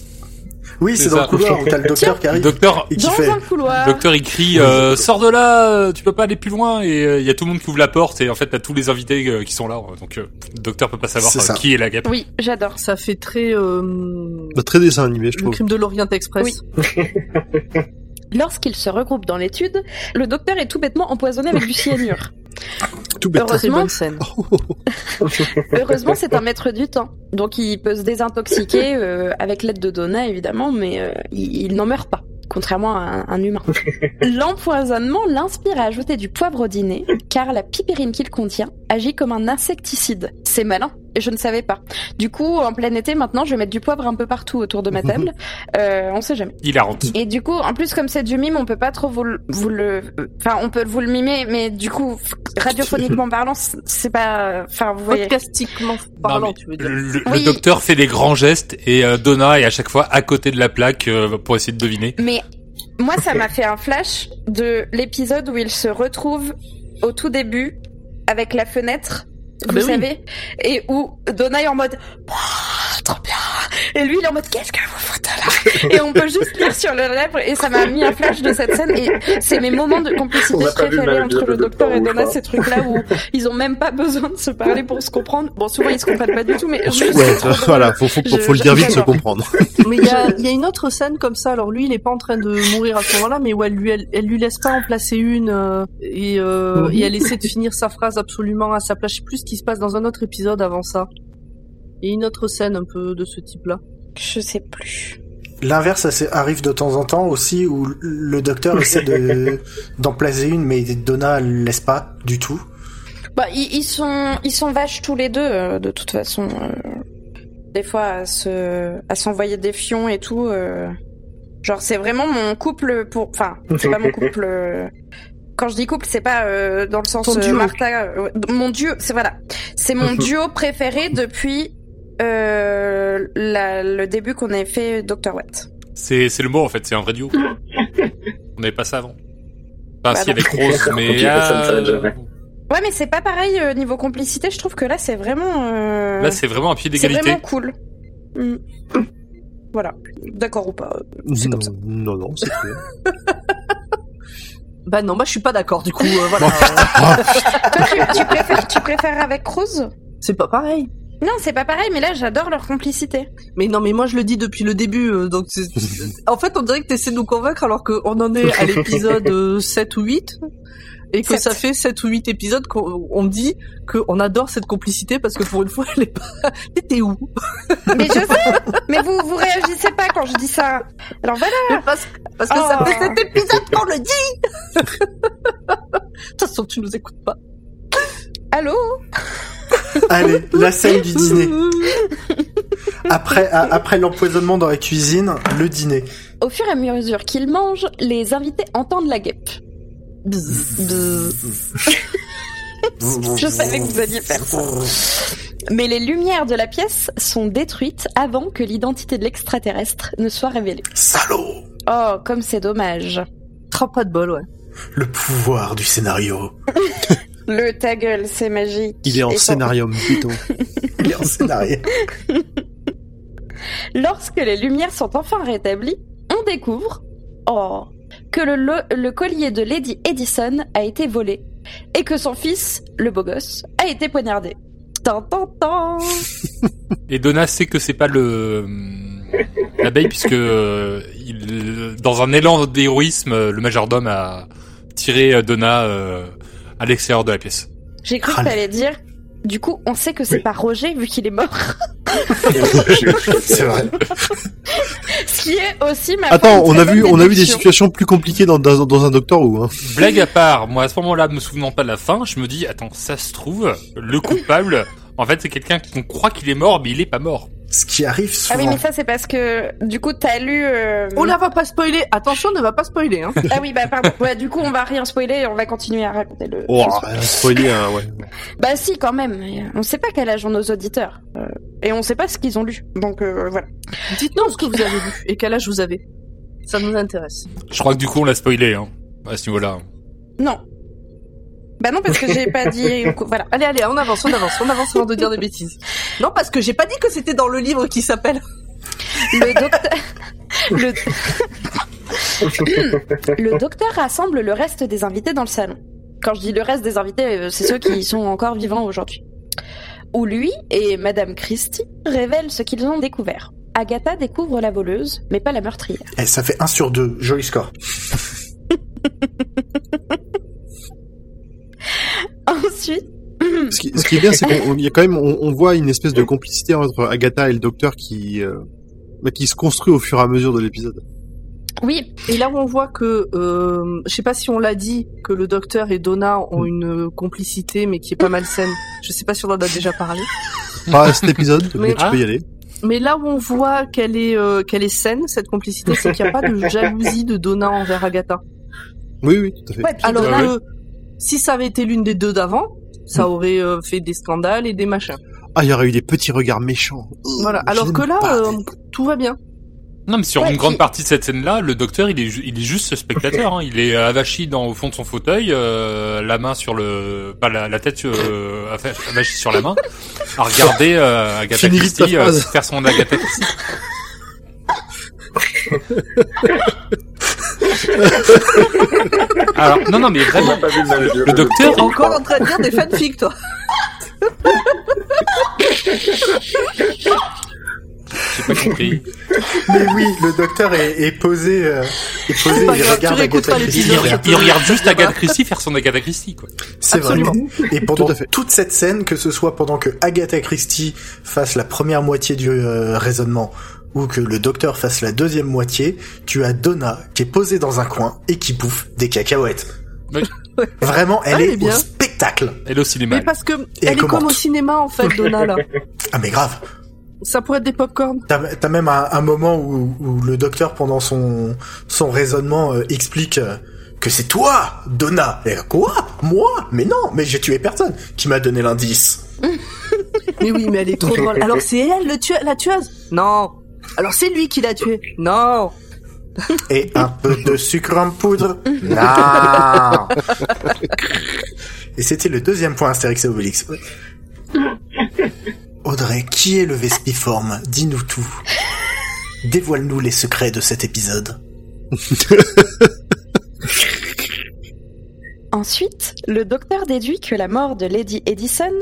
oui C'est dans ça. le couloir où t'as le docteur qui Le arrive docteur, et qui Dans fait. un couloir. le docteur il crie euh, sors de là, euh, tu peux pas aller plus loin et euh, il y a tout le monde qui ouvre la porte et en fait t'as tous les invités euh, qui sont là donc euh, le docteur peut pas savoir euh, qui est la guêpe. Oui, j'adore. ça fait très euh, Bah, très dessin animé, je le trouve. crime de l'Orient Express. Oui. Lorsqu'ils se regroupent dans l'étude, le docteur est tout bêtement empoisonné avec du cyanure. Tout Heureusement, bonne scène. Heureusement, c'est un maître du temps. Donc il peut se désintoxiquer euh, avec l'aide de Donna, évidemment, mais euh, il, il n'en meurt pas. Contrairement à un, un humain. L'empoisonnement l'inspire à ajouter du poivre au dîner, car la pipérine qu'il contient agit comme un insecticide. C'est malin, et je ne savais pas. Du coup, en plein été, maintenant, je vais mettre du poivre un peu partout autour de ma table. Euh, on sait jamais. Il a honte. Et du coup, en plus, comme c'est du mime, on peut pas trop vous le, vous le, enfin, on peut vous le mimer, mais du coup, radiophoniquement parlant, c'est pas, enfin, vous voyez. Podcastiquement parlant, tu veux dire. Le, le Oui. docteur fait des grands gestes et euh, Donna est à chaque fois à côté de la plaque euh, pour essayer de deviner. Mais moi, ça m'a fait un flash de l'épisode où il se retrouve au tout début avec la fenêtre, Ah vous oui. savez, et où Donna est en mode trop bien, et lui il est en mode qu'est-ce que vous foutez là Et on peut juste lire sur le lèvre et ça m'a mis un flash de cette scène et c'est mes moments de complicité préférés entre le docteur et Donna, ces trucs-là où ils ont même pas besoin de se parler pour se comprendre. Bon, souvent ils se comprennent pas du tout, mais juste, Ouais, voilà, faut, faut, Je- faut le dire vite, se comprendre. Mais il y a, il y a une autre scène comme ça. Alors lui, il est pas en train de mourir à ce moment-là, mais où elle lui, elle, elle lui laisse pas en placer une euh, et, euh, et elle essaie de finir sa phrase absolument à sa place. Je sais plus ce qui se passe dans un autre épisode avant ça. A une autre scène un peu de ce type-là. Je sais plus. L'inverse, ça arrive de temps en temps aussi, où le docteur essaie de d'en placer une, mais Donna le laisse pas du tout. Bah, ils, ils sont, ils sont vaches tous les deux, euh, de toute façon. euh. des fois à se à s'envoyer des fions et tout. euh. Genre c'est vraiment mon couple pour, enfin c'est pas mon couple. Quand je dis couple, c'est pas euh, dans le sens Ton duo. Martha. mon duo, c'est voilà, c'est mon duo préféré depuis euh, la- le début qu'on avait fait Dr. Watt. C'est c'est le mot en fait, c'est un vrai duo. On n'avait pas ça avant. Enfin, Bah si non. avec Rose, mais euh. Ouais, mais c'est pas pareil euh, niveau complicité. Je trouve que là, c'est vraiment. euh, là c'est vraiment un pied c'est d'égalité. vraiment cool. Mm. Voilà, d'accord ou pas. C'est non, comme ça. non, non, c'est clair. Bah non, bah je suis pas d'accord du coup. euh, voilà. Toi, tu, tu préfères, tu préfères avec Rose? C'est pas pareil. Non, c'est pas pareil, mais là, j'adore leur complicité. Mais non, mais moi je le dis depuis le début. euh, donc c'est- en fait, on dirait que t'essaies de nous convaincre alors qu'on en est à l'épisode euh, 7 ou 8 et que Sept. ça fait 7 ou 8 épisodes qu'on on dit qu'on adore cette complicité parce que pour une fois, elle est pas. T'étais où? Mais je sais, mais vous, vous réagissez pas quand je dis ça. Alors voilà. Parce, parce que ça Oh. fait cet épisode qu'on le dit. De toute façon, tu nous écoutes pas. Allô? Allez, la scène du dîner. Après, après l'empoisonnement dans la cuisine, le dîner. Au fur et à mesure qu'ils mangent, les invités entendent la guêpe. Bzz, bzz. Je savais que vous alliez faire ça. Mais les lumières de la pièce sont détruites avant que l'identité de l'extraterrestre ne soit révélée. Salaud Oh, comme c'est dommage. Trop pas de bol, ouais. Le pouvoir du scénario. Le ta gueule, c'est magique. Il est en Et sans- scénarium, plutôt. Il est en scénario. Lorsque les lumières sont enfin rétablies, on découvre, oh, que le, collier de Lady Edison a été volé et que son fils, le beau gosse, a été poignardé. Tan, tan, tan. Et Donna sait que c'est pas le l'abeille puisque euh, il, dans un élan d'héroïsme, euh, le majordome a tiré euh, Donna euh, à l'extérieur de la pièce. J'ai cru que t'allais dire. Du coup, on sait que c'est Oui. pas Roger vu qu'il est mort. C'est vrai. Ce qui est aussi ma Attends, on a vu, on a vu des situations plus compliquées dans, dans, dans un Doctor Who, hein. Blague à part, moi à ce moment-là, me souvenant pas de la fin, je me dis attends, ça se trouve, le coupable, en fait, c'est quelqu'un qu'on croit qu'il est mort, mais il est pas mort. Ce qui arrive Ah oui, souvent. mais ça c'est parce que du coup t'as lu. euh, On la va pas spoiler. Attention, ne va pas spoiler. Hein. Ah oui, bah pardon. Ouais, du coup on va rien spoiler, on va continuer à raconter le. Oh, rien spoiler, hein, ouais. Bah si, quand même. mais On sait pas quel âge ont nos auditeurs. Euh, et on sait pas ce qu'ils ont lu. Donc euh, voilà. Dites-nous ce que vous avez vu et quel âge vous avez. Ça nous intéresse. Je crois que du coup on l'a spoilé, hein, à ce niveau-là. Non. Bah non, parce que j'ai pas dit... Voilà. Allez, allez, on avance, on avance, on avance avant de dire des bêtises. Non, parce que j'ai pas dit que c'était dans le livre qui s'appelle. Le docteur... Le... le docteur rassemble le reste des invités dans le salon. Quand je dis le reste des invités, euh, c'est ceux qui sont encore vivants aujourd'hui. Où lui et Madame Christie révèlent ce qu'ils ont découvert. Agatha découvre la voleuse, mais pas la meurtrière. Eh, ça fait 1 sur 2. Joli score. Ensuite, Ce qui, ce qui est bien, c'est qu'il y a quand même, on, on voit une espèce de complicité entre Agatha et le Docteur qui, euh, bah, qui se construit au fur et à mesure de l'épisode. oui, Et là où on voit que, euh, je sais pas si on l'a dit, que le docteur et Donna ont une complicité, mais qui est pas malsaine. Je sais pas si on en a déjà parlé. Pas à cet épisode, mais, Mais- tu peux y aller. Mais là où on voit qu'elle est, euh, qu'elle est saine, cette complicité, c'est qu'il n'y a pas de jalousie de Donna envers Agatha. Oui, oui, tout à fait. ouais, Alors que, si ça avait été l'une des deux d'avant, ça aurait euh, fait des scandales et des machins. Ah, il y aurait eu des petits regards méchants. Voilà. Je Alors que là, euh, tout va bien. Non, mais sur Ouais, une grande partie de cette scène-là, le docteur, il est, il est juste spectateur. Hein. Il est avachi dans au fond de son fauteuil, euh, la main sur le, pas la, la tête euh, avachie sur la main, à regarder euh, Agatha Christie euh, faire son Agatha Christie. Alors non, non, mais vraiment, n'a pas vu le docteur, T'es encore en train de dire des fanfics, toi. j'ai pas compris. Mais oui, le docteur est, est posé, euh, est posé, pas il regarde Agatha Il, Christie. il regarde juste Agatha Christie faire son Agatha Christie, quoi. C'est vrai. Et pendant Tout toute cette scène, que ce soit pendant que Agatha Christie fasse la première moitié du euh, raisonnement ou que le docteur fasse la deuxième moitié, tu as Donna qui est posée dans un coin et qui bouffe des cacahuètes. Oui. Vraiment, elle Ah, elle est est bien. au spectacle. Elle est au cinéma. Mais parce que elle elle est comme au cinéma, en fait, Donna, là. Ah mais grave. Ça pourrait être des popcorn. T'as t'as même un, un moment où, où le docteur, pendant son son raisonnement, euh, explique euh, que c'est toi, Donna. Et quoi? Moi? Mais non, mais j'ai tué personne. Qui m'a donné l'indice Mais oui, mais elle est trop drôle. Alors c'est elle le tue la tueuse? Non. Alors c'est lui qui l'a tué Non. Et un peu de sucre en poudre Non Et c'était le deuxième point Astérix et Obélix. Audrey, qui est le Vespiforme? Dis-nous tout. Dévoile-nous les secrets de cet épisode. Ensuite, le docteur déduit que la mort de Lady Edison,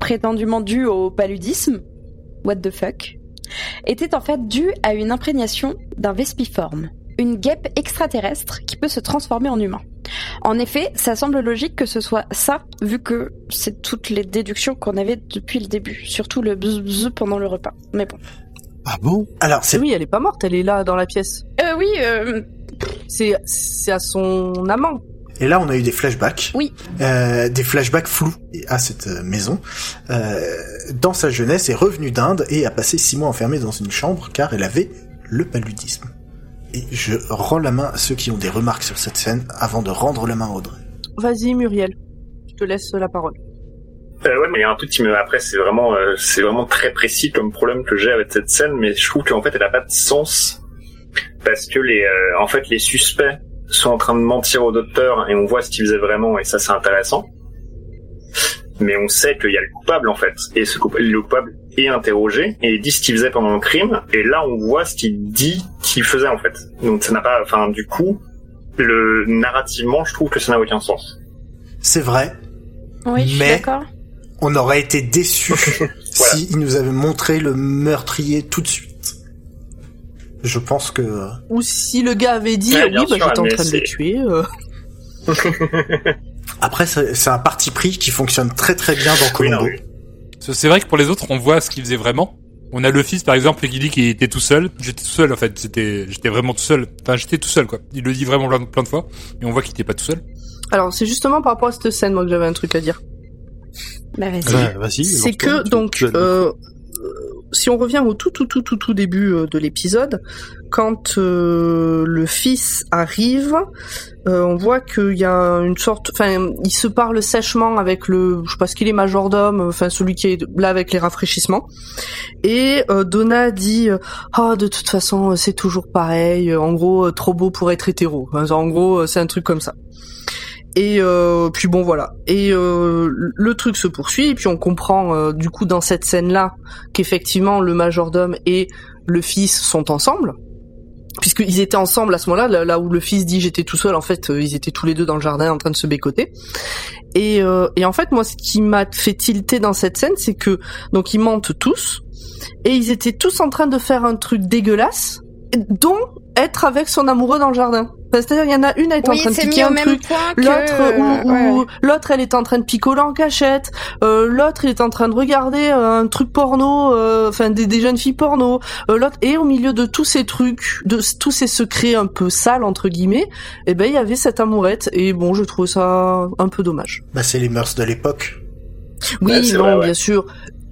prétendument due au paludisme, what the fuck, était en fait due à une imprégnation d'un vespiforme, une guêpe extraterrestre qui peut se transformer en humain. En effet, ça semble logique que ce soit ça, vu que c'est toutes les déductions qu'on avait depuis le début, surtout le bzz bzz pendant le repas. Mais bon. Ah bon? Alors, c'est Oui, elle est pas morte, elle est là dans la pièce. Euh, oui, euh, C'est c'est à son amant. Et là, on a eu des flashbacks. Oui. Euh, des flashbacks flous à cette euh, maison. Euh, dans sa jeunesse, est revenue d'Inde et a passé six mois enfermée dans une chambre car elle avait le paludisme. Et je rends la main à ceux qui ont des remarques sur cette scène avant de rendre la main à Audrey. Vas-y, Muriel. Je te laisse la parole. Euh, ouais, mais il y a un truc qui me, après, c'est vraiment, euh, c'est vraiment très précis comme problème que j'ai avec cette scène, mais je trouve qu'en fait, elle a pas de sens. Parce que les, euh, en fait, les suspects sont en train de mentir au docteur et on voit ce qu'ils faisaient vraiment et ça, c'est intéressant. Mais on sait qu'il y a le coupable, en fait. Et ce coupable, le coupable est interrogé et il dit ce qu'il faisait pendant le crime. Et là, on voit ce qu'il dit qu'il faisait, en fait. Donc, ça n'a pas, enfin, du coup, le, narrativement, je trouve que ça n'a aucun sens. C'est vrai, oui, je suis Mais- d'accord. on aurait été déçus s'il nous avait montré le meurtrier tout de suite. Je pense que... Ou si le gars avait dit Ouais, oui, bah, j'étais en train de le tuer. euh. Après, c'est c'est un parti pris qui fonctionne très très bien dans Oui, non, Colombo. oui. C'est vrai que pour les autres, on voit ce qu'ils faisaient vraiment. On a le fils, par exemple, qui dit qu'il était tout seul. J'étais tout seul, en fait. J'étais, j'étais vraiment tout seul. Enfin, j'étais tout seul, quoi. Il le dit vraiment plein, plein de fois. Et on voit qu'il était pas tout seul. Alors c'est justement par rapport à cette scène moi que j'avais un truc à dire. Bah, vas-y. Ouais, c'est que donc euh, si on revient au tout tout tout tout tout début euh, de l'épisode, quand euh, le fils arrive, euh, on voit qu'il y a une sorte, enfin, il se parle sèchement avec le, je sais pas ce qu'il est majordome, enfin celui qui est là avec les rafraîchissements, et euh, Donna dit, ah de toute façon c'est toujours pareil, en gros euh, trop beau pour être hétéro, en gros euh, c'est un truc comme ça. Et euh, puis bon voilà. Et euh, le truc se poursuit et puis on comprend euh, du coup dans cette scène là qu'effectivement le majordome et le fils sont ensemble. Puisqu'ils étaient ensemble à ce moment-là, là, où le fils dit j'étais tout seul, en fait euh, ils étaient tous les deux dans le jardin en train de se bécoter. Et, euh, et en fait moi ce qui m'a fait tilter dans cette scène c'est que donc ils mentent tous et ils étaient tous en train de faire un truc dégueulasse dont être avec son amoureux dans le jardin. Enfin, C'est-à-dire il y en a une elle est en train de c'est piquer un même truc, que... L'autre, euh, ou, ouais. l'autre, elle est en train de picoler en cachette. Euh, l'autre, il est en train de regarder euh, un truc porno, euh, enfin des, des jeunes filles porno. Euh, l'autre, et au milieu de tous ces trucs, de tous ces secrets un peu sales entre guillemets, eh ben il y avait cette amourette. Et bon, je trouve ça un peu dommage. Bah, c'est les mœurs de l'époque. Oui, Ouais, non, vrai, ouais. bien sûr.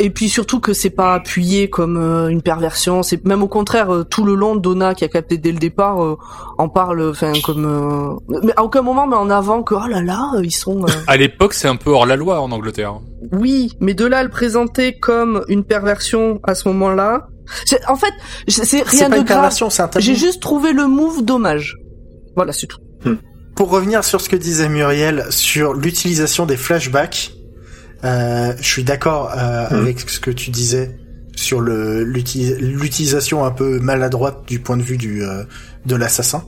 Et puis surtout que c'est pas appuyé comme euh, une perversion. C'est même au contraire euh, tout le long. Donna qui a capté dès le départ euh, en parle, enfin comme. euh, Mais à aucun moment met en avant que oh là là, euh, ils sont. euh, À l'époque, c'est un peu hors la loi en Angleterre. Oui, mais de là à le présenter comme une perversion à ce moment-là, en fait, c'est rien pas de une grave. perversion, c'est un tabou. J'ai juste trouvé le move dommage. Voilà, c'est tout. Pour revenir sur ce que disait Muriel sur l'utilisation des flashbacks, euh, je suis d'accord euh, Mhm. avec ce que tu disais sur le l'uti- l'utilisation un peu maladroite du point de vue du euh, de l'assassin.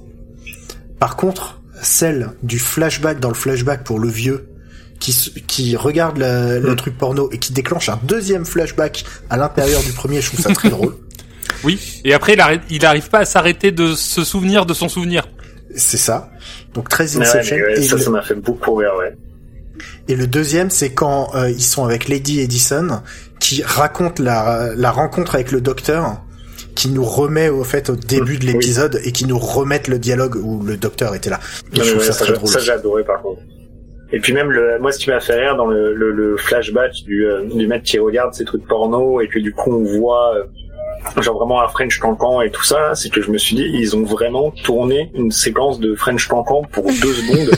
Par contre, celle du flashback dans le flashback pour le vieux qui qui regarde le, le Mhm. truc porno et qui déclenche un deuxième flashback à l'intérieur du premier, je trouve ça très drôle. Oui. Et après, il arrête, il arrive pas à s'arrêter de se souvenir de son souvenir. C'est ça. Donc très ouais, Inception. ouais, et ça, le- ça m'a fait beaucoup rire, ouais. Et le deuxième, c'est quand euh, ils sont avec Lady Edison, qui raconte la, la rencontre avec le docteur, qui nous remet au fait au début de Oui. l'épisode et qui nous remettent le dialogue où le docteur était là. Et Non, je mais trouve ouais, ça ça, j'ai- drôle. ça, j'ai adoré par contre. Et puis même le, moi ce qui m'a fait rire dans le, le, le flashback du, euh, du mec qui regarde ces trucs porno et que du coup on voit euh, genre vraiment un French Cancan et tout ça, c'est que je me suis dit, ils ont vraiment tourné une séquence de French Cancan pour deux secondes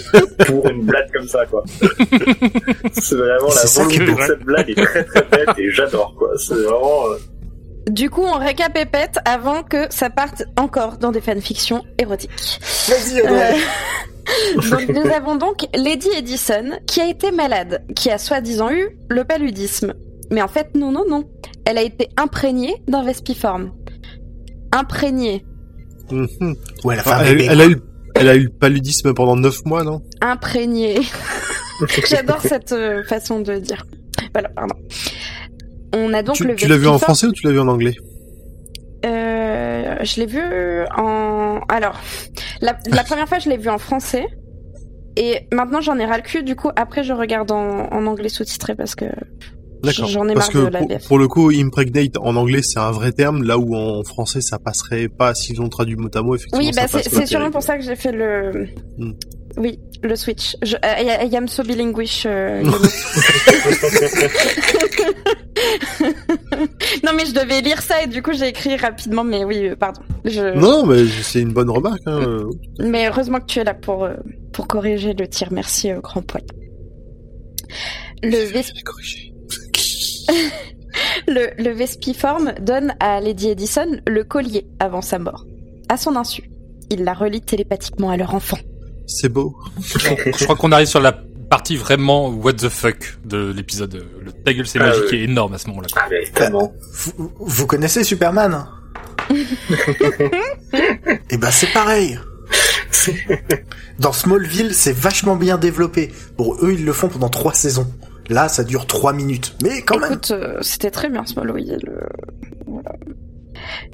pour une blague comme ça, quoi. c'est vraiment la volonté de cette blague est très très bête et j'adore, quoi. C'est vraiment... euh, Du coup, on récapépète avant que ça parte encore dans des fanfictions érotiques. Vas-y, Euh, donc nous avons donc Lady Edison qui a été malade, qui a soi-disant eu le paludisme. Mais en fait, non, non, non. Elle a été imprégnée d'un vespiforme. Imprégnée. Mhm. Ouais, la Ah, femme elle, elle a eu, elle a eu le paludisme pendant 9 mois, non? Imprégnée. J'adore cette euh, façon de dire. Voilà, pardon. On a donc Tu, le tu l'as vu en français ou tu l'as vu en anglais? Euh, je l'ai vu en. Alors, la, la première fois, je l'ai vu en français. Et maintenant, j'en ai ras le cul. Du coup, après, je regarde en, en anglais sous-titré parce que D'accord. j'en ai Parce marre que de la pour, pour le coup, impregnate en anglais c'est un vrai terme, là où en français ça passerait pas s'ils ont traduit mot à mot. Effectivement, Oui, bah c'est sûrement pour ça que j'ai fait le. Hmm. Oui, le switch. Je, I, I am so bilinguish. euh, non, mais je devais lire ça et du coup j'ai écrit rapidement. Mais oui, euh, pardon. Je... Non, non, mais c'est une bonne remarque. Hein. Mais heureusement que tu es là pour, euh, pour corriger le tir. Merci, euh, grand poil. Le, vais corriger. Le, le Vespiforme donne à Lady Edison le collier avant sa mort. À son insu. Il la relie télépathiquement à leur enfant. C'est beau. Je crois qu'on arrive sur la partie vraiment what the fuck de l'épisode. Le ta gueule c'est Ah, magique oui. est énorme à ce moment-là. Ah. Vous, vous connaissez Superman Eh ben c'est pareil. Dans Smallville, c'est vachement bien développé. Bon, eux, ils le font pendant trois saisons. Là, ça dure trois minutes. Mais quand même. Écoute, euh, c'était très bien ce. Le... Voilà.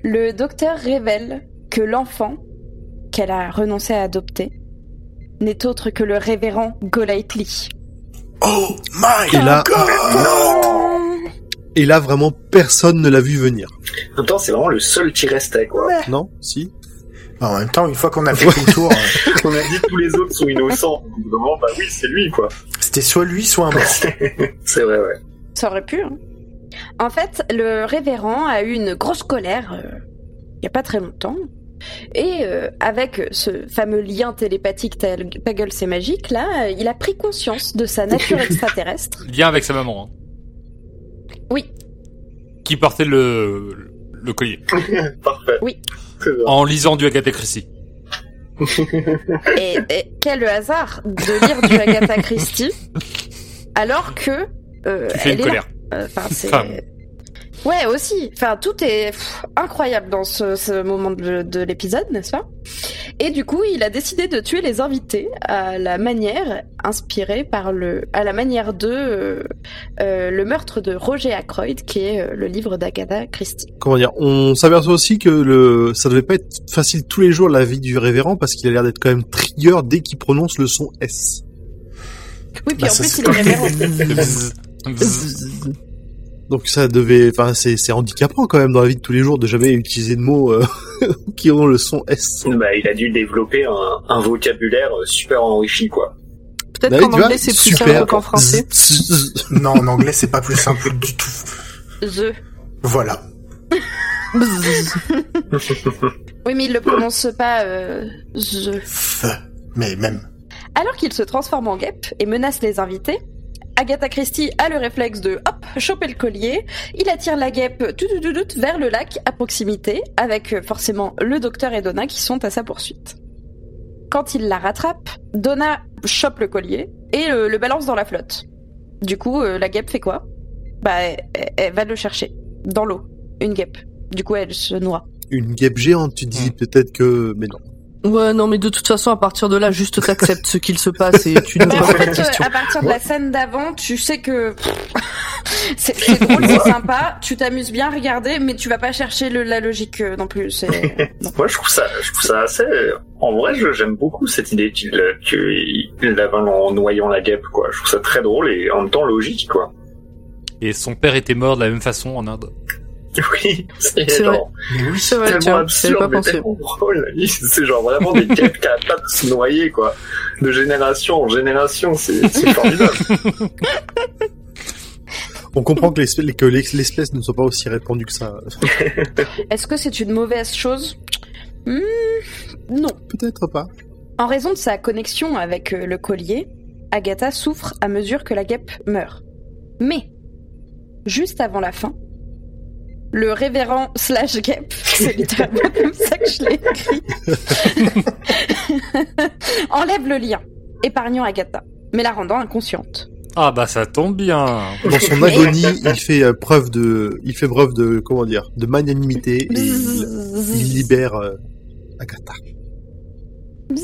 Le docteur révèle que l'enfant qu'elle a renoncé à adopter n'est autre que le révérend Golightly. Oh my Et là, Non et là vraiment personne ne l'a vu venir. En même temps, c'est vraiment le seul qui restait, quoi. Non Si En même temps, une fois qu'on a fait tout le tour, euh, On a dit que tous les autres sont innocents. Donc, bah oui, c'est lui, quoi. C'était soit lui, soit un mort. c'est vrai, ouais. Ça aurait pu. hein. En fait, le révérend a eu une grosse colère euh, il y a pas très longtemps. Et euh, avec ce fameux lien télépathique ta, gueule c'est magique, là, euh, il a pris conscience de sa nature extraterrestre. Lien avec sa maman. hein. Oui. Qui portait le, le collier. Parfait. Oui. En lisant du Agatha Christie. Et, et quel hasard de lire du Agatha Christie alors que euh, Tu fais elle une est colère. Euh, Enfin, c'est. Ouais, aussi. Enfin, tout est pff, incroyable dans ce, ce moment de, de l'épisode, n'est-ce pas? Et du coup, il a décidé de tuer les invités à la manière inspirée par le, à la manière de euh, euh, le meurtre de Roger Ackroyd, qui est euh, le livre d'Agatha Christie. Comment dire On s'aperçoit aussi que le ça devait pas être facile tous les jours la vie du révérend parce qu'il a l'air d'être quand même trigger dès qu'il prononce le son S. Oui, puis Bah, en plus, il est révérend. Donc ça devait, enfin c'est c'est handicapant quand même dans la vie de tous les jours de jamais utiliser de mots qui ont le son S. Bah, il a dû développer un, un vocabulaire euh, super enrichi, quoi. Peut-être Bah qu'en anglais c'est plus simple qu'en français. Non, en anglais, c'est pas plus simple du tout. The. Voilà. Oui, mais il le prononce pas euh, The. F. Mais même. Alors qu'il se transforme en guêpe et menace les invités, Agatha Christie a le réflexe de hop, choper le collier, il attire la guêpe tout, tout, tout, tout, vers le lac à proximité, avec euh, forcément le docteur et Donna qui sont à sa poursuite. Quand il la rattrape, Donna chope le collier et le balance dans la flotte. Du coup, euh, la guêpe fait quoi? Bah, elle, elle va le chercher, dans l'eau, une guêpe. Du coup, elle se noie. Une guêpe géante, tu dis peut-être que, mais non. Ouais, non, mais de toute façon, à partir de là, juste t'acceptes ce qu'il se passe et tu ne Mais en poses pas de fait, questions. à partir de la scène d'avant, tu sais que c'est c'est drôle, c'est sympa, tu t'amuses bien à regarder, mais tu vas pas chercher le, la logique euh, non plus. Moi, je trouve ça, je trouve ça assez. En vrai, je- j'aime beaucoup cette idée qu'il euh, qu'il l'avale en noyant la guêpe, quoi. Je trouve ça très drôle et en même temps logique, quoi. Et son père était mort de la même façon en Inde. Oui, c'est genre oui. C'est vrai, tellement absurde, pas mais pensé. tellement drôle. C'est genre vraiment des guêpes qui arrêtent pas de se noyer, quoi. De génération en génération, c'est formidable. On comprend que l'espèce, que l'ex- l'espèce ne soit pas aussi répandue que ça. Est-ce que c'est une mauvaise chose? Hmm, Non. Peut-être pas. En raison de sa connexion avec euh, le collier, Agatha souffre à mesure que la guêpe meurt. Mais, juste avant la fin, le révérend slash guêpe, c'est littéralement comme ça que je l'ai écrit, enlève le lien, épargnant Agatha, mais la rendant inconsciente. Ah bah ça tombe bien. Dans son agonie, il fait euh, preuve de, il fait preuve de, comment dire, de magnanimité et il, il libère euh, Agatha.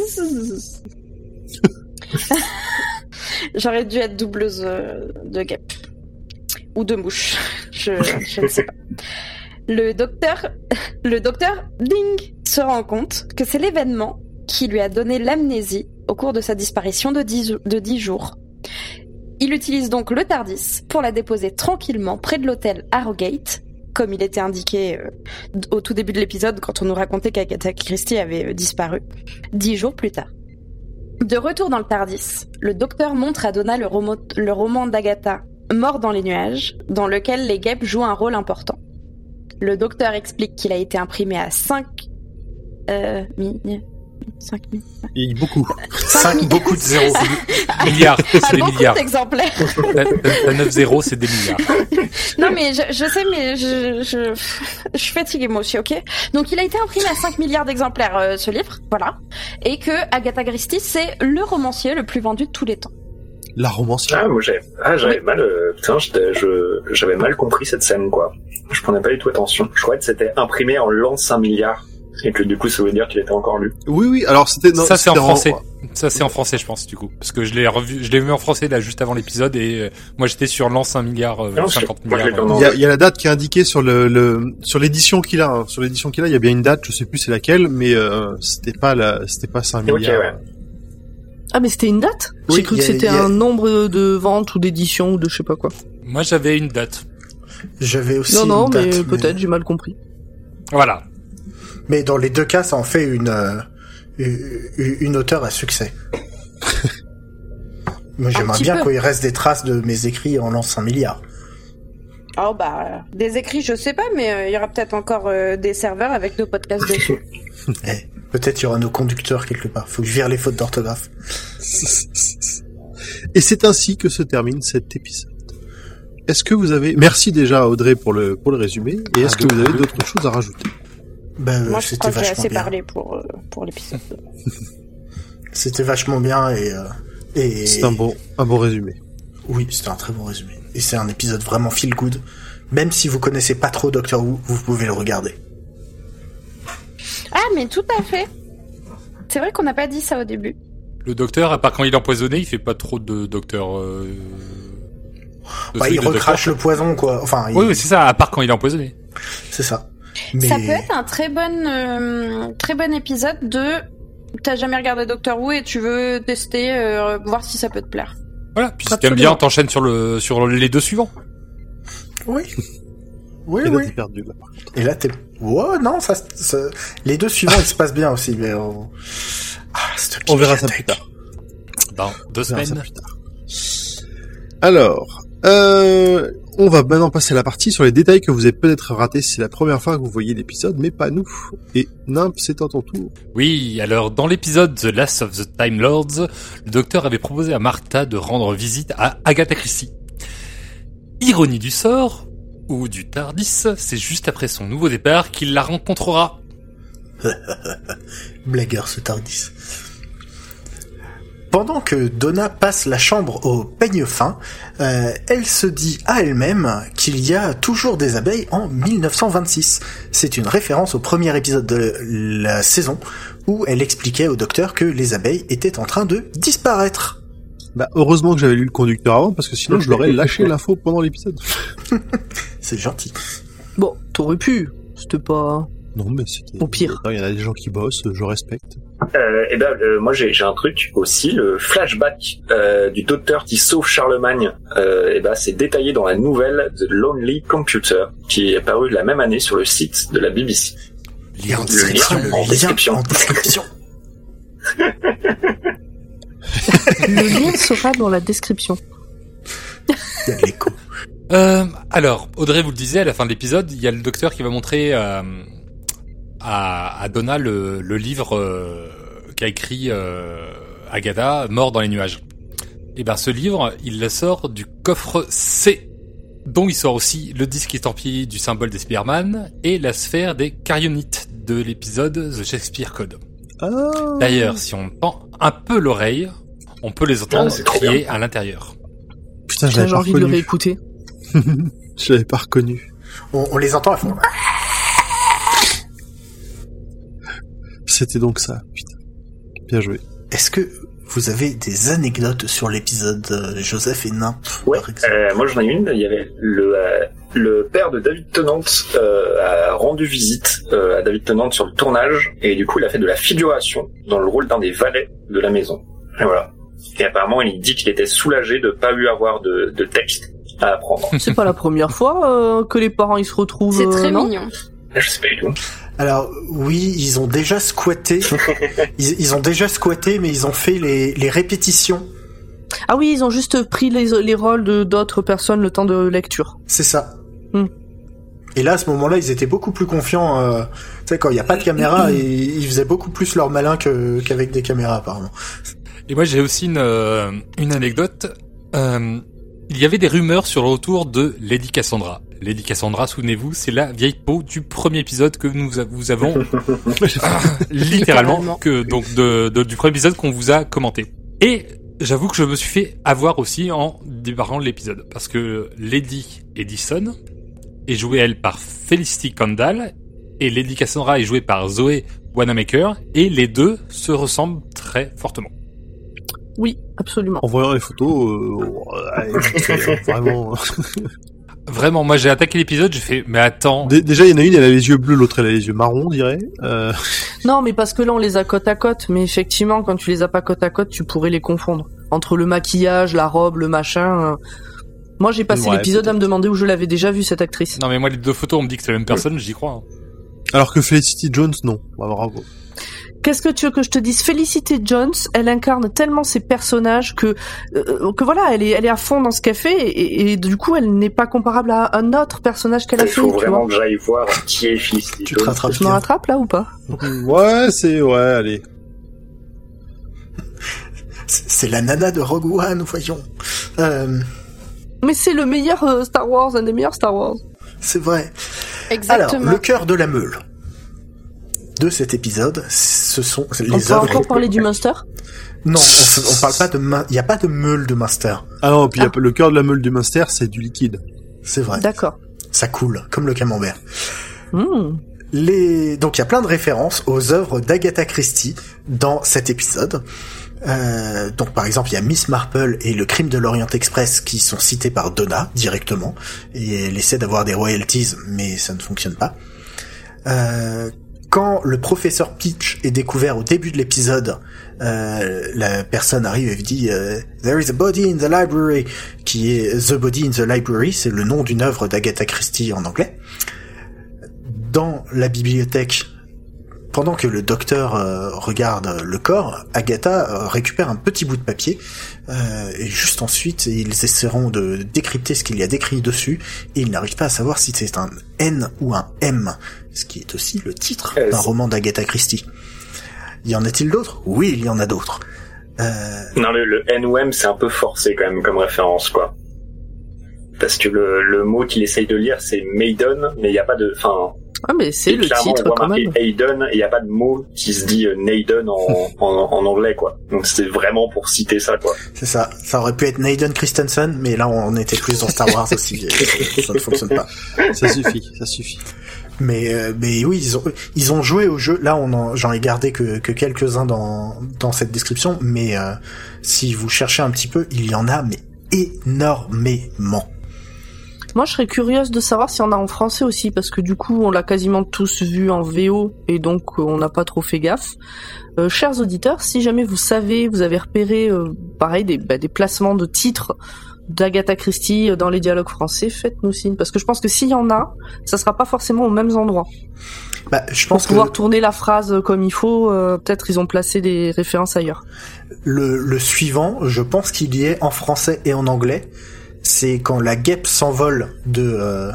J'aurais dû être doubleuse euh, de guêpe. Ou de mouche. Je, je ne sais pas. Le docteur, le docteur, ding, se rend compte que c'est l'événement qui lui a donné l'amnésie au cours de sa disparition de 10, de 10 jours. Il utilise donc le TARDIS pour la déposer tranquillement près de l'hôtel Harrogate, comme il était indiqué euh, au tout début de l'épisode quand on nous racontait qu'Agatha Christie avait euh, disparu, dix jours plus tard. De retour dans le Tardis, le docteur montre à Donna le roman d'Agatha, Mort dans les nuages, dans lequel les guêpes jouent un rôle important. Le docteur explique qu'il a été imprimé à 5... Euh... Mi... 5 000... Et beaucoup. 5, beaucoup de zéros. Milliards, c'est des beaucoup milliards. d'exemplaires. La, la- la 9 0 c'est des milliards. Non mais je, je sais mais je, je, je suis fatiguée moi aussi, ok? Donc il a été imprimé à 5 milliards d'exemplaires euh, ce livre, voilà. Et que Agatha Christie c'est le romancier le plus vendu de tous les temps. La romancière. Ah, moi j'avais ah, j'avais mal, euh, putain, j'étais- je- j'avais mal compris cette scène, quoi. Je prenais pas du tout attention. Je croyais que c'était imprimé en l'an 5 milliards. Et que du coup, ça voulait dire qu'il était encore lu. Oui, oui. Alors c'était. non, ça c'est en français. Ça c'est en français je pense du coup. Parce que je l'ai revu, je l'ai vu en français là juste avant l'épisode et euh, moi j'étais sur l'an 5 milliards, euh, Non, je- 50 moi, je l'ai milliards. euh. Il y, a, il y a la date qui est indiquée sur le, le sur l'édition qu'il a. hein. Sur l'édition qu'il a, il y a bien une date. Je sais plus c'est laquelle, mais euh, c'était pas la, c'était pas 5 Ok, milliards. ouais. Ah, mais c'était une date Oui, J'ai cru que c'était a- un nombre de ventes ou d'éditions ou de je sais pas quoi. Moi j'avais une date. J'avais aussi non, non, une date, mais peut-être, j'ai mal compris. Voilà. Mais dans les deux cas, ça en fait une euh, une, une auteure à succès. Moi, j'aimerais bien qu'il reste des traces de mes écrits en l'an 5 milliards. Oh bah des écrits je sais pas mais euh, il y aura peut-être encore euh, des serveurs avec nos podcasts dessus. Eh, peut-être il y aura nos conducteurs quelque part. Faut que je vire les fautes d'orthographe. Et c'est ainsi que se termine cet épisode. Est-ce que vous avez merci déjà à Audrey pour le pour le résumé et est-ce Ah, que vous avez d'autres choses à rajouter? Ben, euh, Moi je c'était crois que j'ai assez bien. parlé pour euh, pour l'épisode. C'était vachement bien et et C'est un bon un bon résumé. oui, c'était un très bon résumé. Et c'est un épisode vraiment feel good. Même si vous connaissez pas trop Doctor Who, vous pouvez le regarder. Ah mais tout à fait. C'est vrai qu'on n'a pas dit ça au début. Le docteur, à part quand il est empoisonné, il fait pas trop de docteur. Euh... de Bah, il docteur. recrache le poison, quoi. Enfin, il- Oui, oui, c'est ça. À part quand il est empoisonné. c'est ça. Mais Ça peut être un très bon euh, très bon épisode de t'as jamais regardé Doctor Who et tu veux tester euh, voir si ça peut te plaire. Voilà. Puis si Absolument. t'aimes bien, t'enchaînes sur le sur les deux suivants. oui, oui, Et là, oui. perdu là. Et là, t'es. Ouais, non, ça, ça- les deux suivants, ils se passent bien aussi, mais on... Ah, On verra ça plus tard. Dans deux On verra ça semaines. plus tard. Alors, euh, on va maintenant passer à la partie sur les détails que vous avez peut-être ratés si c'est la première fois que vous voyez l'épisode, mais pas nous. Et Nimp, c'est à ton tour. Oui, alors dans l'épisode The Last of the Time Lords, le docteur avait proposé à Martha de rendre visite à Agatha Christie. Ironie du sort, ou du Tardis, c'est juste après son nouveau départ qu'il la rencontrera. Blagueur, ce Tardis. Pendant que Donna passe la chambre au peigne fin, euh, elle se dit à elle-même qu'il y a toujours des abeilles en 1926. C'est une référence au premier épisode de la saison où elle expliquait au docteur que les abeilles étaient en train de disparaître. Bah, heureusement que j'avais lu le conducteur avant, parce que sinon je l'aurais lâché l'info pendant l'épisode. C'est gentil. Bon, t'aurais pu. C'était pas... Non, mais c'était... Au pire. Il y en a des gens qui bossent, je respecte. Euh, et ben, euh, moi j'ai un truc aussi, le flashback euh, du docteur qui sauve Charlemagne. Euh, et ben, c'est détaillé dans la nouvelle The Lonely Computer, qui est parue la même année sur le site de la BBC. Lien en Le description. lien en lien description. en description. Le lien sera dans la description. Il y a de l'écho. Euh, alors, Audrey vous le disait, à la fin de l'épisode, il y a le docteur qui va montrer euh, à, à Donna le, le livre euh, qu'a écrit euh, Agatha, Mort dans les nuages. Et ben ce livre, il le sort du coffre C, dont il sort aussi le disque estampillé du symbole des Spearman et la sphère des Carionites de l'épisode The Shakespeare Code. Ah. D'ailleurs, si on tend un peu l'oreille, on peut les entendre Ah, crier à l'intérieur. Putain, J'ai envie de le réécouter. Je l'avais pas reconnu. On, on les entend, elles font... C'était donc ça. Putain. Bien joué. Est-ce que vous avez des anecdotes sur l'épisode euh, Joseph et Nymphe Ouais, euh, moi j'en ai une. Il y avait le, euh, le père de David Tennant euh, a rendu visite euh, à David Tennant sur le tournage et du coup il a fait de la figuration dans le rôle d'un des valets de la maison. Et voilà. Et apparemment il dit qu'il était soulagé de pas lui avoir de, de texte à apprendre. C'est pas la première fois euh, que les parents ils se retrouvent. C'est très non? mignon. Je sais pas du tout. Alors oui, ils ont déjà squatté. ils, ils ont déjà squatté, mais ils ont fait les, les répétitions. Ah oui, ils ont juste pris les, les rôles de d'autres personnes le temps de lecture. C'est ça. Hmm. Et là, à ce moment-là, ils étaient beaucoup plus confiants. euh, tu sais, quand il n'y a pas de caméra, et ils faisaient beaucoup plus leur malin que qu'avec des caméras, apparemment. Et moi j'ai aussi une, euh, une anecdote. Euh, il y avait des rumeurs sur le retour de Lady Cassandra. Lady Cassandra, souvenez-vous, c'est la vieille peau du premier épisode que nous vous avons littéralement Littéralement. que donc de, de- du premier épisode qu'on vous a commenté. Et j'avoue que je me suis fait avoir aussi en débarrant de l'épisode parce que Lady Edison est jouée elle par Felicity Condal et Lady Cassandra est jouée par Zoé Wanamaker et les deux se ressemblent très fortement. Oui, absolument. En voyant les photos, euh, ouais, vraiment. Vraiment, moi j'ai attaqué l'épisode, j'ai fait mais attends, Dé- Déjà, il y en a une, elle a les yeux bleus, l'autre, elle a les yeux marrons, on dirait. Euh, Non, mais parce que là on les a côte à côte. Mais effectivement, quand tu les as pas côte à côte, tu pourrais les confondre entre le maquillage, la robe, le machin. euh. Moi, j'ai passé Ouais, l'épisode à me demander où je l'avais déjà vue cette actrice. non mais moi les deux photos on me dit que c'est la même personne, j'y crois. hein. Alors que Felicity Jones, non. Bah, bravo. Qu'est-ce que tu veux que je te dise? Felicity Jones, elle incarne tellement ses personnages que euh, que voilà, elle est elle est à fond dans ce qu'elle fait et, du coup, elle n'est pas comparable à un autre personnage qu'elle a Il fait. faut tu vraiment que j'aille voir qui est Felicity Tu te rattrapes Je me bien. rattrape là ou pas? Ouais, c'est, ouais, allez. C'est c'est la nana de Rogue One, voyons. Euh, Mais c'est le meilleur euh, Star Wars, un des meilleurs Star Wars. c'est vrai. Exactement. Alors, le cœur de la meule de cet épisode, ce sont les On peut œuvres. encore parler du Munster Non, on, on parle pas de. Il n'y a pas de meule de master. Ah non, puis il y a le cœur de la meule du Munster, c'est du liquide. C'est vrai. D'accord. Ça coule, comme le camembert. Hmm. Les... Donc il y a plein de références aux œuvres d'Agatha Christie dans cet épisode. Euh, donc par exemple il y a Miss Marple et le crime de l'Orient Express qui sont cités par Donna directement et elle essaie d'avoir des royalties mais ça ne fonctionne pas. Euh, quand le professeur Peach est découvert au début de l'épisode, euh, la personne arrive et dit euh, There is a body in the library, qui est The Body in the Library, c'est le nom d'une œuvre d'Agatha Christie en anglais dans la bibliothèque, pendant que le docteur euh, regarde le corps, Agatha euh, récupère un petit bout de papier euh, et juste ensuite ils essaieront de décrypter ce qu'il y a décrit dessus et ils n'arrivent pas à savoir si c'est un N ou un M, ce qui est aussi le titre d'un roman d'Agatha Christie. Y en a-t-il d'autres? Oui, il y en a d'autres. Euh, Non, le, le NOM, c'est un peu forcé quand même comme référence, quoi. Parce que le, le mot qu'il essaye de lire, c'est Maiden, mais il n'y a pas de... Enfin, Ah mais c'est le clairement, titre on voit quand marqué même. Hayden, et il n'y a pas de mot qui se dit euh, Naden en, en, en anglais, quoi. Donc c'était vraiment pour citer ça, quoi. c'est ça. Ça aurait pu être Naden Christensen, mais là on était plus dans Star Wars aussi. et ça ne fonctionne pas. Ça suffit, ça suffit. Mais euh, mais oui, ils ont ils ont joué au jeu. Là, on en- j'en ai gardé que que quelques uns dans dans cette description, mais euh, si vous cherchez un petit peu, il y en a mais énormément. Moi, je serais curieuse de savoir s'il y en a en français aussi, parce que du coup, on l'a quasiment tous vu en VO, et donc euh, on n'a pas trop fait gaffe. Euh, chers auditeurs, si jamais vous savez, vous avez repéré, euh, pareil, des, bah, des placements de titres d'Agatha Christie dans les dialogues français, faites-nous signe, parce que je pense que s'il y en a, ça sera pas forcément aux mêmes endroits. Bah, je Pour pense que pouvoir tourner la phrase comme il faut, euh, peut-être ils ont placé des références ailleurs. le le suivant, je pense qu'il y est en français et en anglais. C'est quand la guêpe s'envole de euh,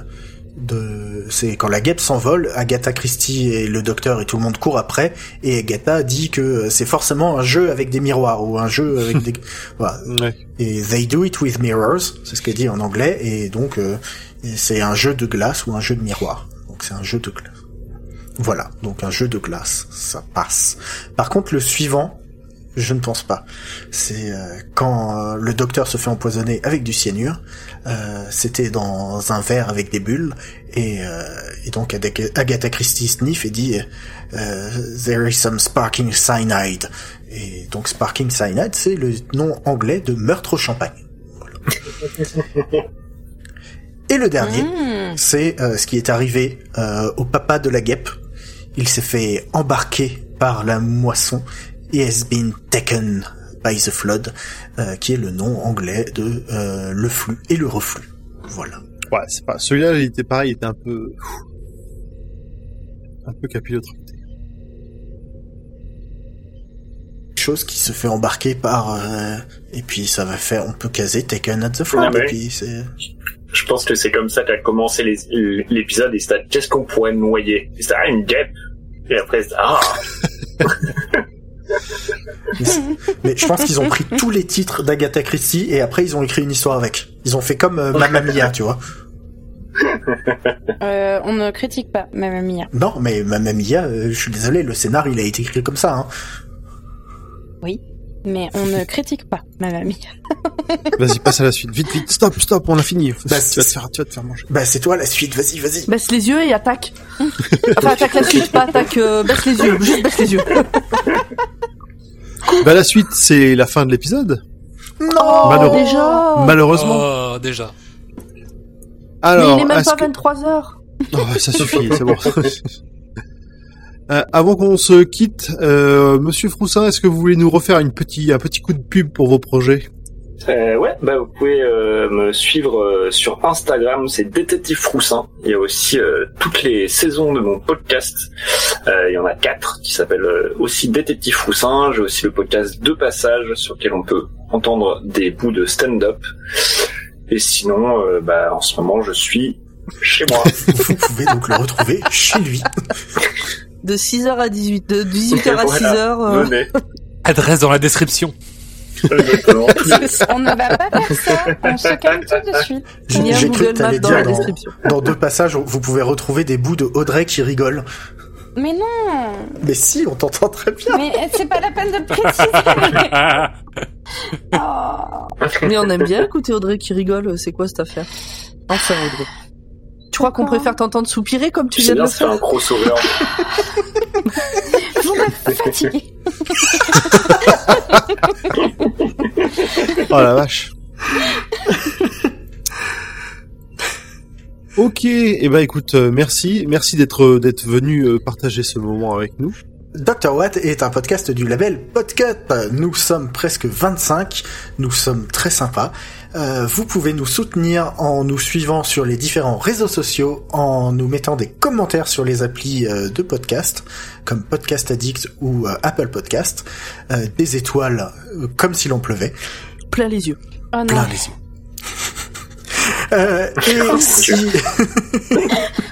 de c'est quand la guêpe s'envole, Agatha Christie et le docteur et tout le monde court après et Agatha dit que c'est forcément un jeu avec des miroirs ou un jeu avec des voilà. Ouais. Et they do it with mirrors, c'est ce qu'elle dit en anglais et donc euh, c'est un jeu de glace ou un jeu de miroir. Donc c'est un jeu de glace. Voilà, donc un jeu de glace, ça passe. Par contre le suivant, je ne pense pas. C'est euh, quand euh, le docteur se fait empoisonner avec du cyanure. euh, C'était dans un verre avec des bulles et, euh, et donc Agatha Christie sniff et dit euh, There is some sparking cyanide. Et donc sparking cyanide, c'est le nom anglais de meurtre au champagne. Voilà. et le dernier, Mmh. c'est ce qui est arrivé au papa de la guêpe. Il s'est fait embarquer par la moisson et has been taken by the flood, euh, qui est le nom anglais de euh, le flux et le reflux. Voilà. Ouais, c'est pas. Celui-là, il était pareil, il était un peu. Un peu capillotracté. Chose qui se fait embarquer par euh, et puis ça va faire, on peut caser taken at the flood. Et oui. puis c'est Je pense que c'est comme ça qu'a commencé l'épisode et c'était qu'est-ce qu'on pourrait noyer Et C'était ah, une guêpe. Et après, ah, Mais je pense qu'ils ont pris tous les titres d'Agatha Christie et après ils ont écrit une histoire avec. Ils ont fait comme euh, Mamma Mia, tu vois. Euh, on ne critique pas Mamma Mia. Non, mais Mamma Mia, euh, je suis désolé, le scénar il a été écrit comme ça. Hein. Oui, mais on ne critique pas Mamma Mia. Vas-y, passe à la suite. Vite, vite. Stop, stop, on a fini. Bah, tu, vas c'est- te faire, tu vas te faire manger. Bah c'est toi la suite, vas-y, vas-y. Baisse les yeux et attaque. Enfin, attaque la suite, pas attaque, euh, baisse les yeux, juste baisse les yeux. Bah, la suite, c'est la fin de l'épisode. Non Malheureux- déjà Malheureusement. Oh, déjà. Alors, Mais il est même pas que- 23h. Oh, ça suffit, c'est bon. Euh, avant qu'on se quitte, euh, Monsieur Froussin, est-ce que vous voulez nous refaire une petit, un petit coup de pub pour vos projets? Euh, ouais, bah vous pouvez euh, me suivre euh, sur Instagram, c'est Détective Froussin. Il y a aussi euh, toutes les saisons de mon podcast. Euh, il y en a quatre qui s'appellent euh, aussi Détective Froussin. J'ai aussi le podcast Deux Passages sur lequel on peut entendre des bouts de stand-up. Et sinon, euh, bah en ce moment, je suis chez moi. Vous pouvez donc le retrouver chez lui. De 6h à 18, de 18h à Voilà. 6h. euh. Adresse dans la description. On ne va pas faire ça. On se calme tout de suite. J'ai cru que Google Maps dans dire la dans, description. dans deux passages, vous pouvez retrouver des bouts de Audrey qui rigole. Mais non, Mais si, on t'entend très bien. mais c'est pas la peine de préciser. Oh. Mais on aime bien écouter Audrey qui rigole, c'est quoi cette affaire? Enfin Audrey. Tu crois qu'on préfère t'entendre soupirer comme tu viens de le fait un faire crossover. Vous me fatiguez. Oh la vache. ok, et eh ben écoute, euh, merci, merci d'être d'être venu euh, partager ce moment avec nous. Dr. Watt est un podcast du label Podcut. Nous sommes presque 25. Nous sommes très sympas. Euh, vous pouvez nous soutenir en nous suivant sur les différents réseaux sociaux, en nous mettant des commentaires sur les applis euh, de podcast, comme Podcast Addict ou euh, Apple Podcast, euh, des étoiles euh, comme si l'on pleuvait, Plein les yeux. Oh non. plein les yeux. Euh, et si...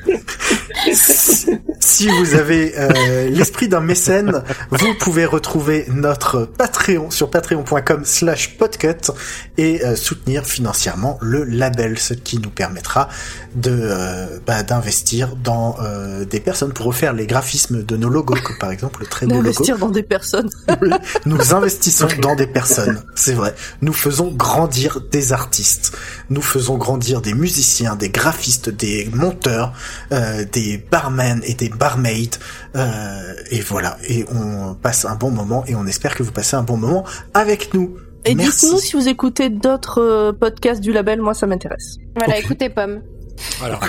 si- vous avez euh, l'esprit d'un mécène, vous pouvez retrouver notre Patreon sur patreon.com slash podcut et euh, soutenir financièrement le label, ce qui nous permettra de euh, bah, d'investir dans euh, des personnes pour refaire les graphismes de nos logos, comme par exemple le très beau logo. D'investir dans des personnes. Oui, nous investissons dans des personnes, c'est vrai. Nous faisons grandir des artistes. Nous faisons grandir des musiciens, des graphistes, des monteurs, euh, des barmen et des barmaids. Euh, et voilà. Et on passe un bon moment et on espère que vous passez un bon moment avec nous. Et Merci. dites-nous si vous écoutez d'autres euh, podcasts du label, moi ça m'intéresse. Voilà, écoutez Pomme. Voilà.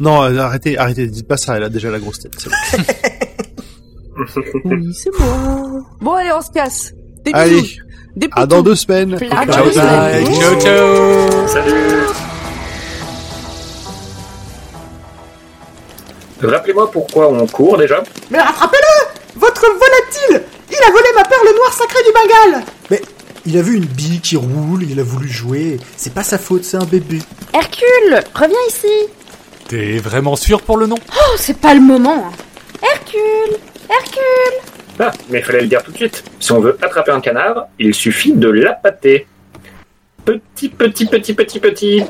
Non, euh, arrêtez, arrêtez, dites pas ça, elle a déjà la grosse tête. c'est bon. Oui, c'est moi. Bon allez, on se casse. Des bisous. Allez, Des à dans deux semaines. Ciao, ciao. Salut Rappelez-moi pourquoi on court déjà. Mais rattrapez-le Votre volatile Il a volé ma perle noire sacrée du Bengale Mais Il a vu une bille qui roule, il a voulu jouer. C'est pas sa faute, c'est un bébé. Hercule, reviens ici. T'es vraiment sûr pour le nom Oh, c'est pas le moment. hein. Hercule, Hercule. Ah, mais il fallait le dire tout de suite. Si on veut attraper un canard, il suffit de l'appâter. Petit, petit, petit, petit, petit.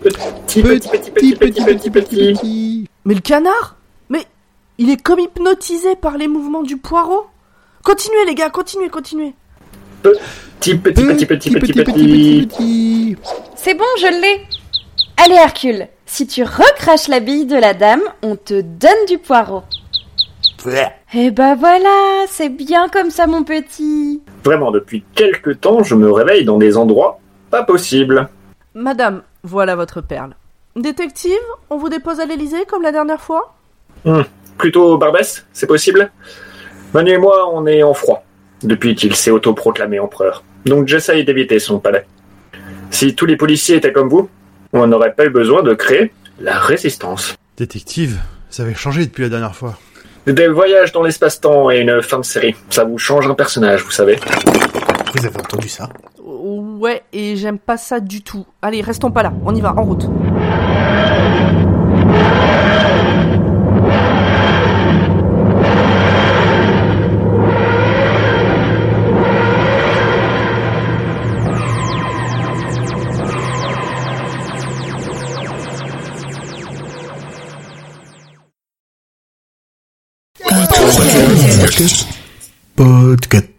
Petit, petit, petit, petit, petit, petit, petit. Mais le canard Mais il est comme hypnotisé par les mouvements du poireau. Continuez les gars, continuez, continuez. Petit, petit, petit, petit, petit, petit. petit. C'est bon, je l'ai. Allez, Hercule, si tu recraches la bille de la dame, on te donne du poireau. Eh ben voilà, c'est bien comme ça, mon petit. Vraiment, depuis quelque temps, je me réveille dans des endroits pas possibles. Madame, voilà votre perle. Détective, on vous dépose à l'Elysée comme la dernière fois? Plutôt Barbès, c'est possible? Manu et moi, on est en froid, depuis qu'il s'est autoproclamé empereur. Donc j'essaye d'éviter son palais. Si tous les policiers étaient comme vous, on n'aurait pas eu besoin de créer la résistance. Détective, ça avait changé depuis la dernière fois. Des voyages dans l'espace-temps et une fin de série, ça vous change un personnage, vous savez. Vous avez entendu ça? Ouais, et j'aime pas ça du tout. Allez, restons pas là, on y va, en route. Podcast.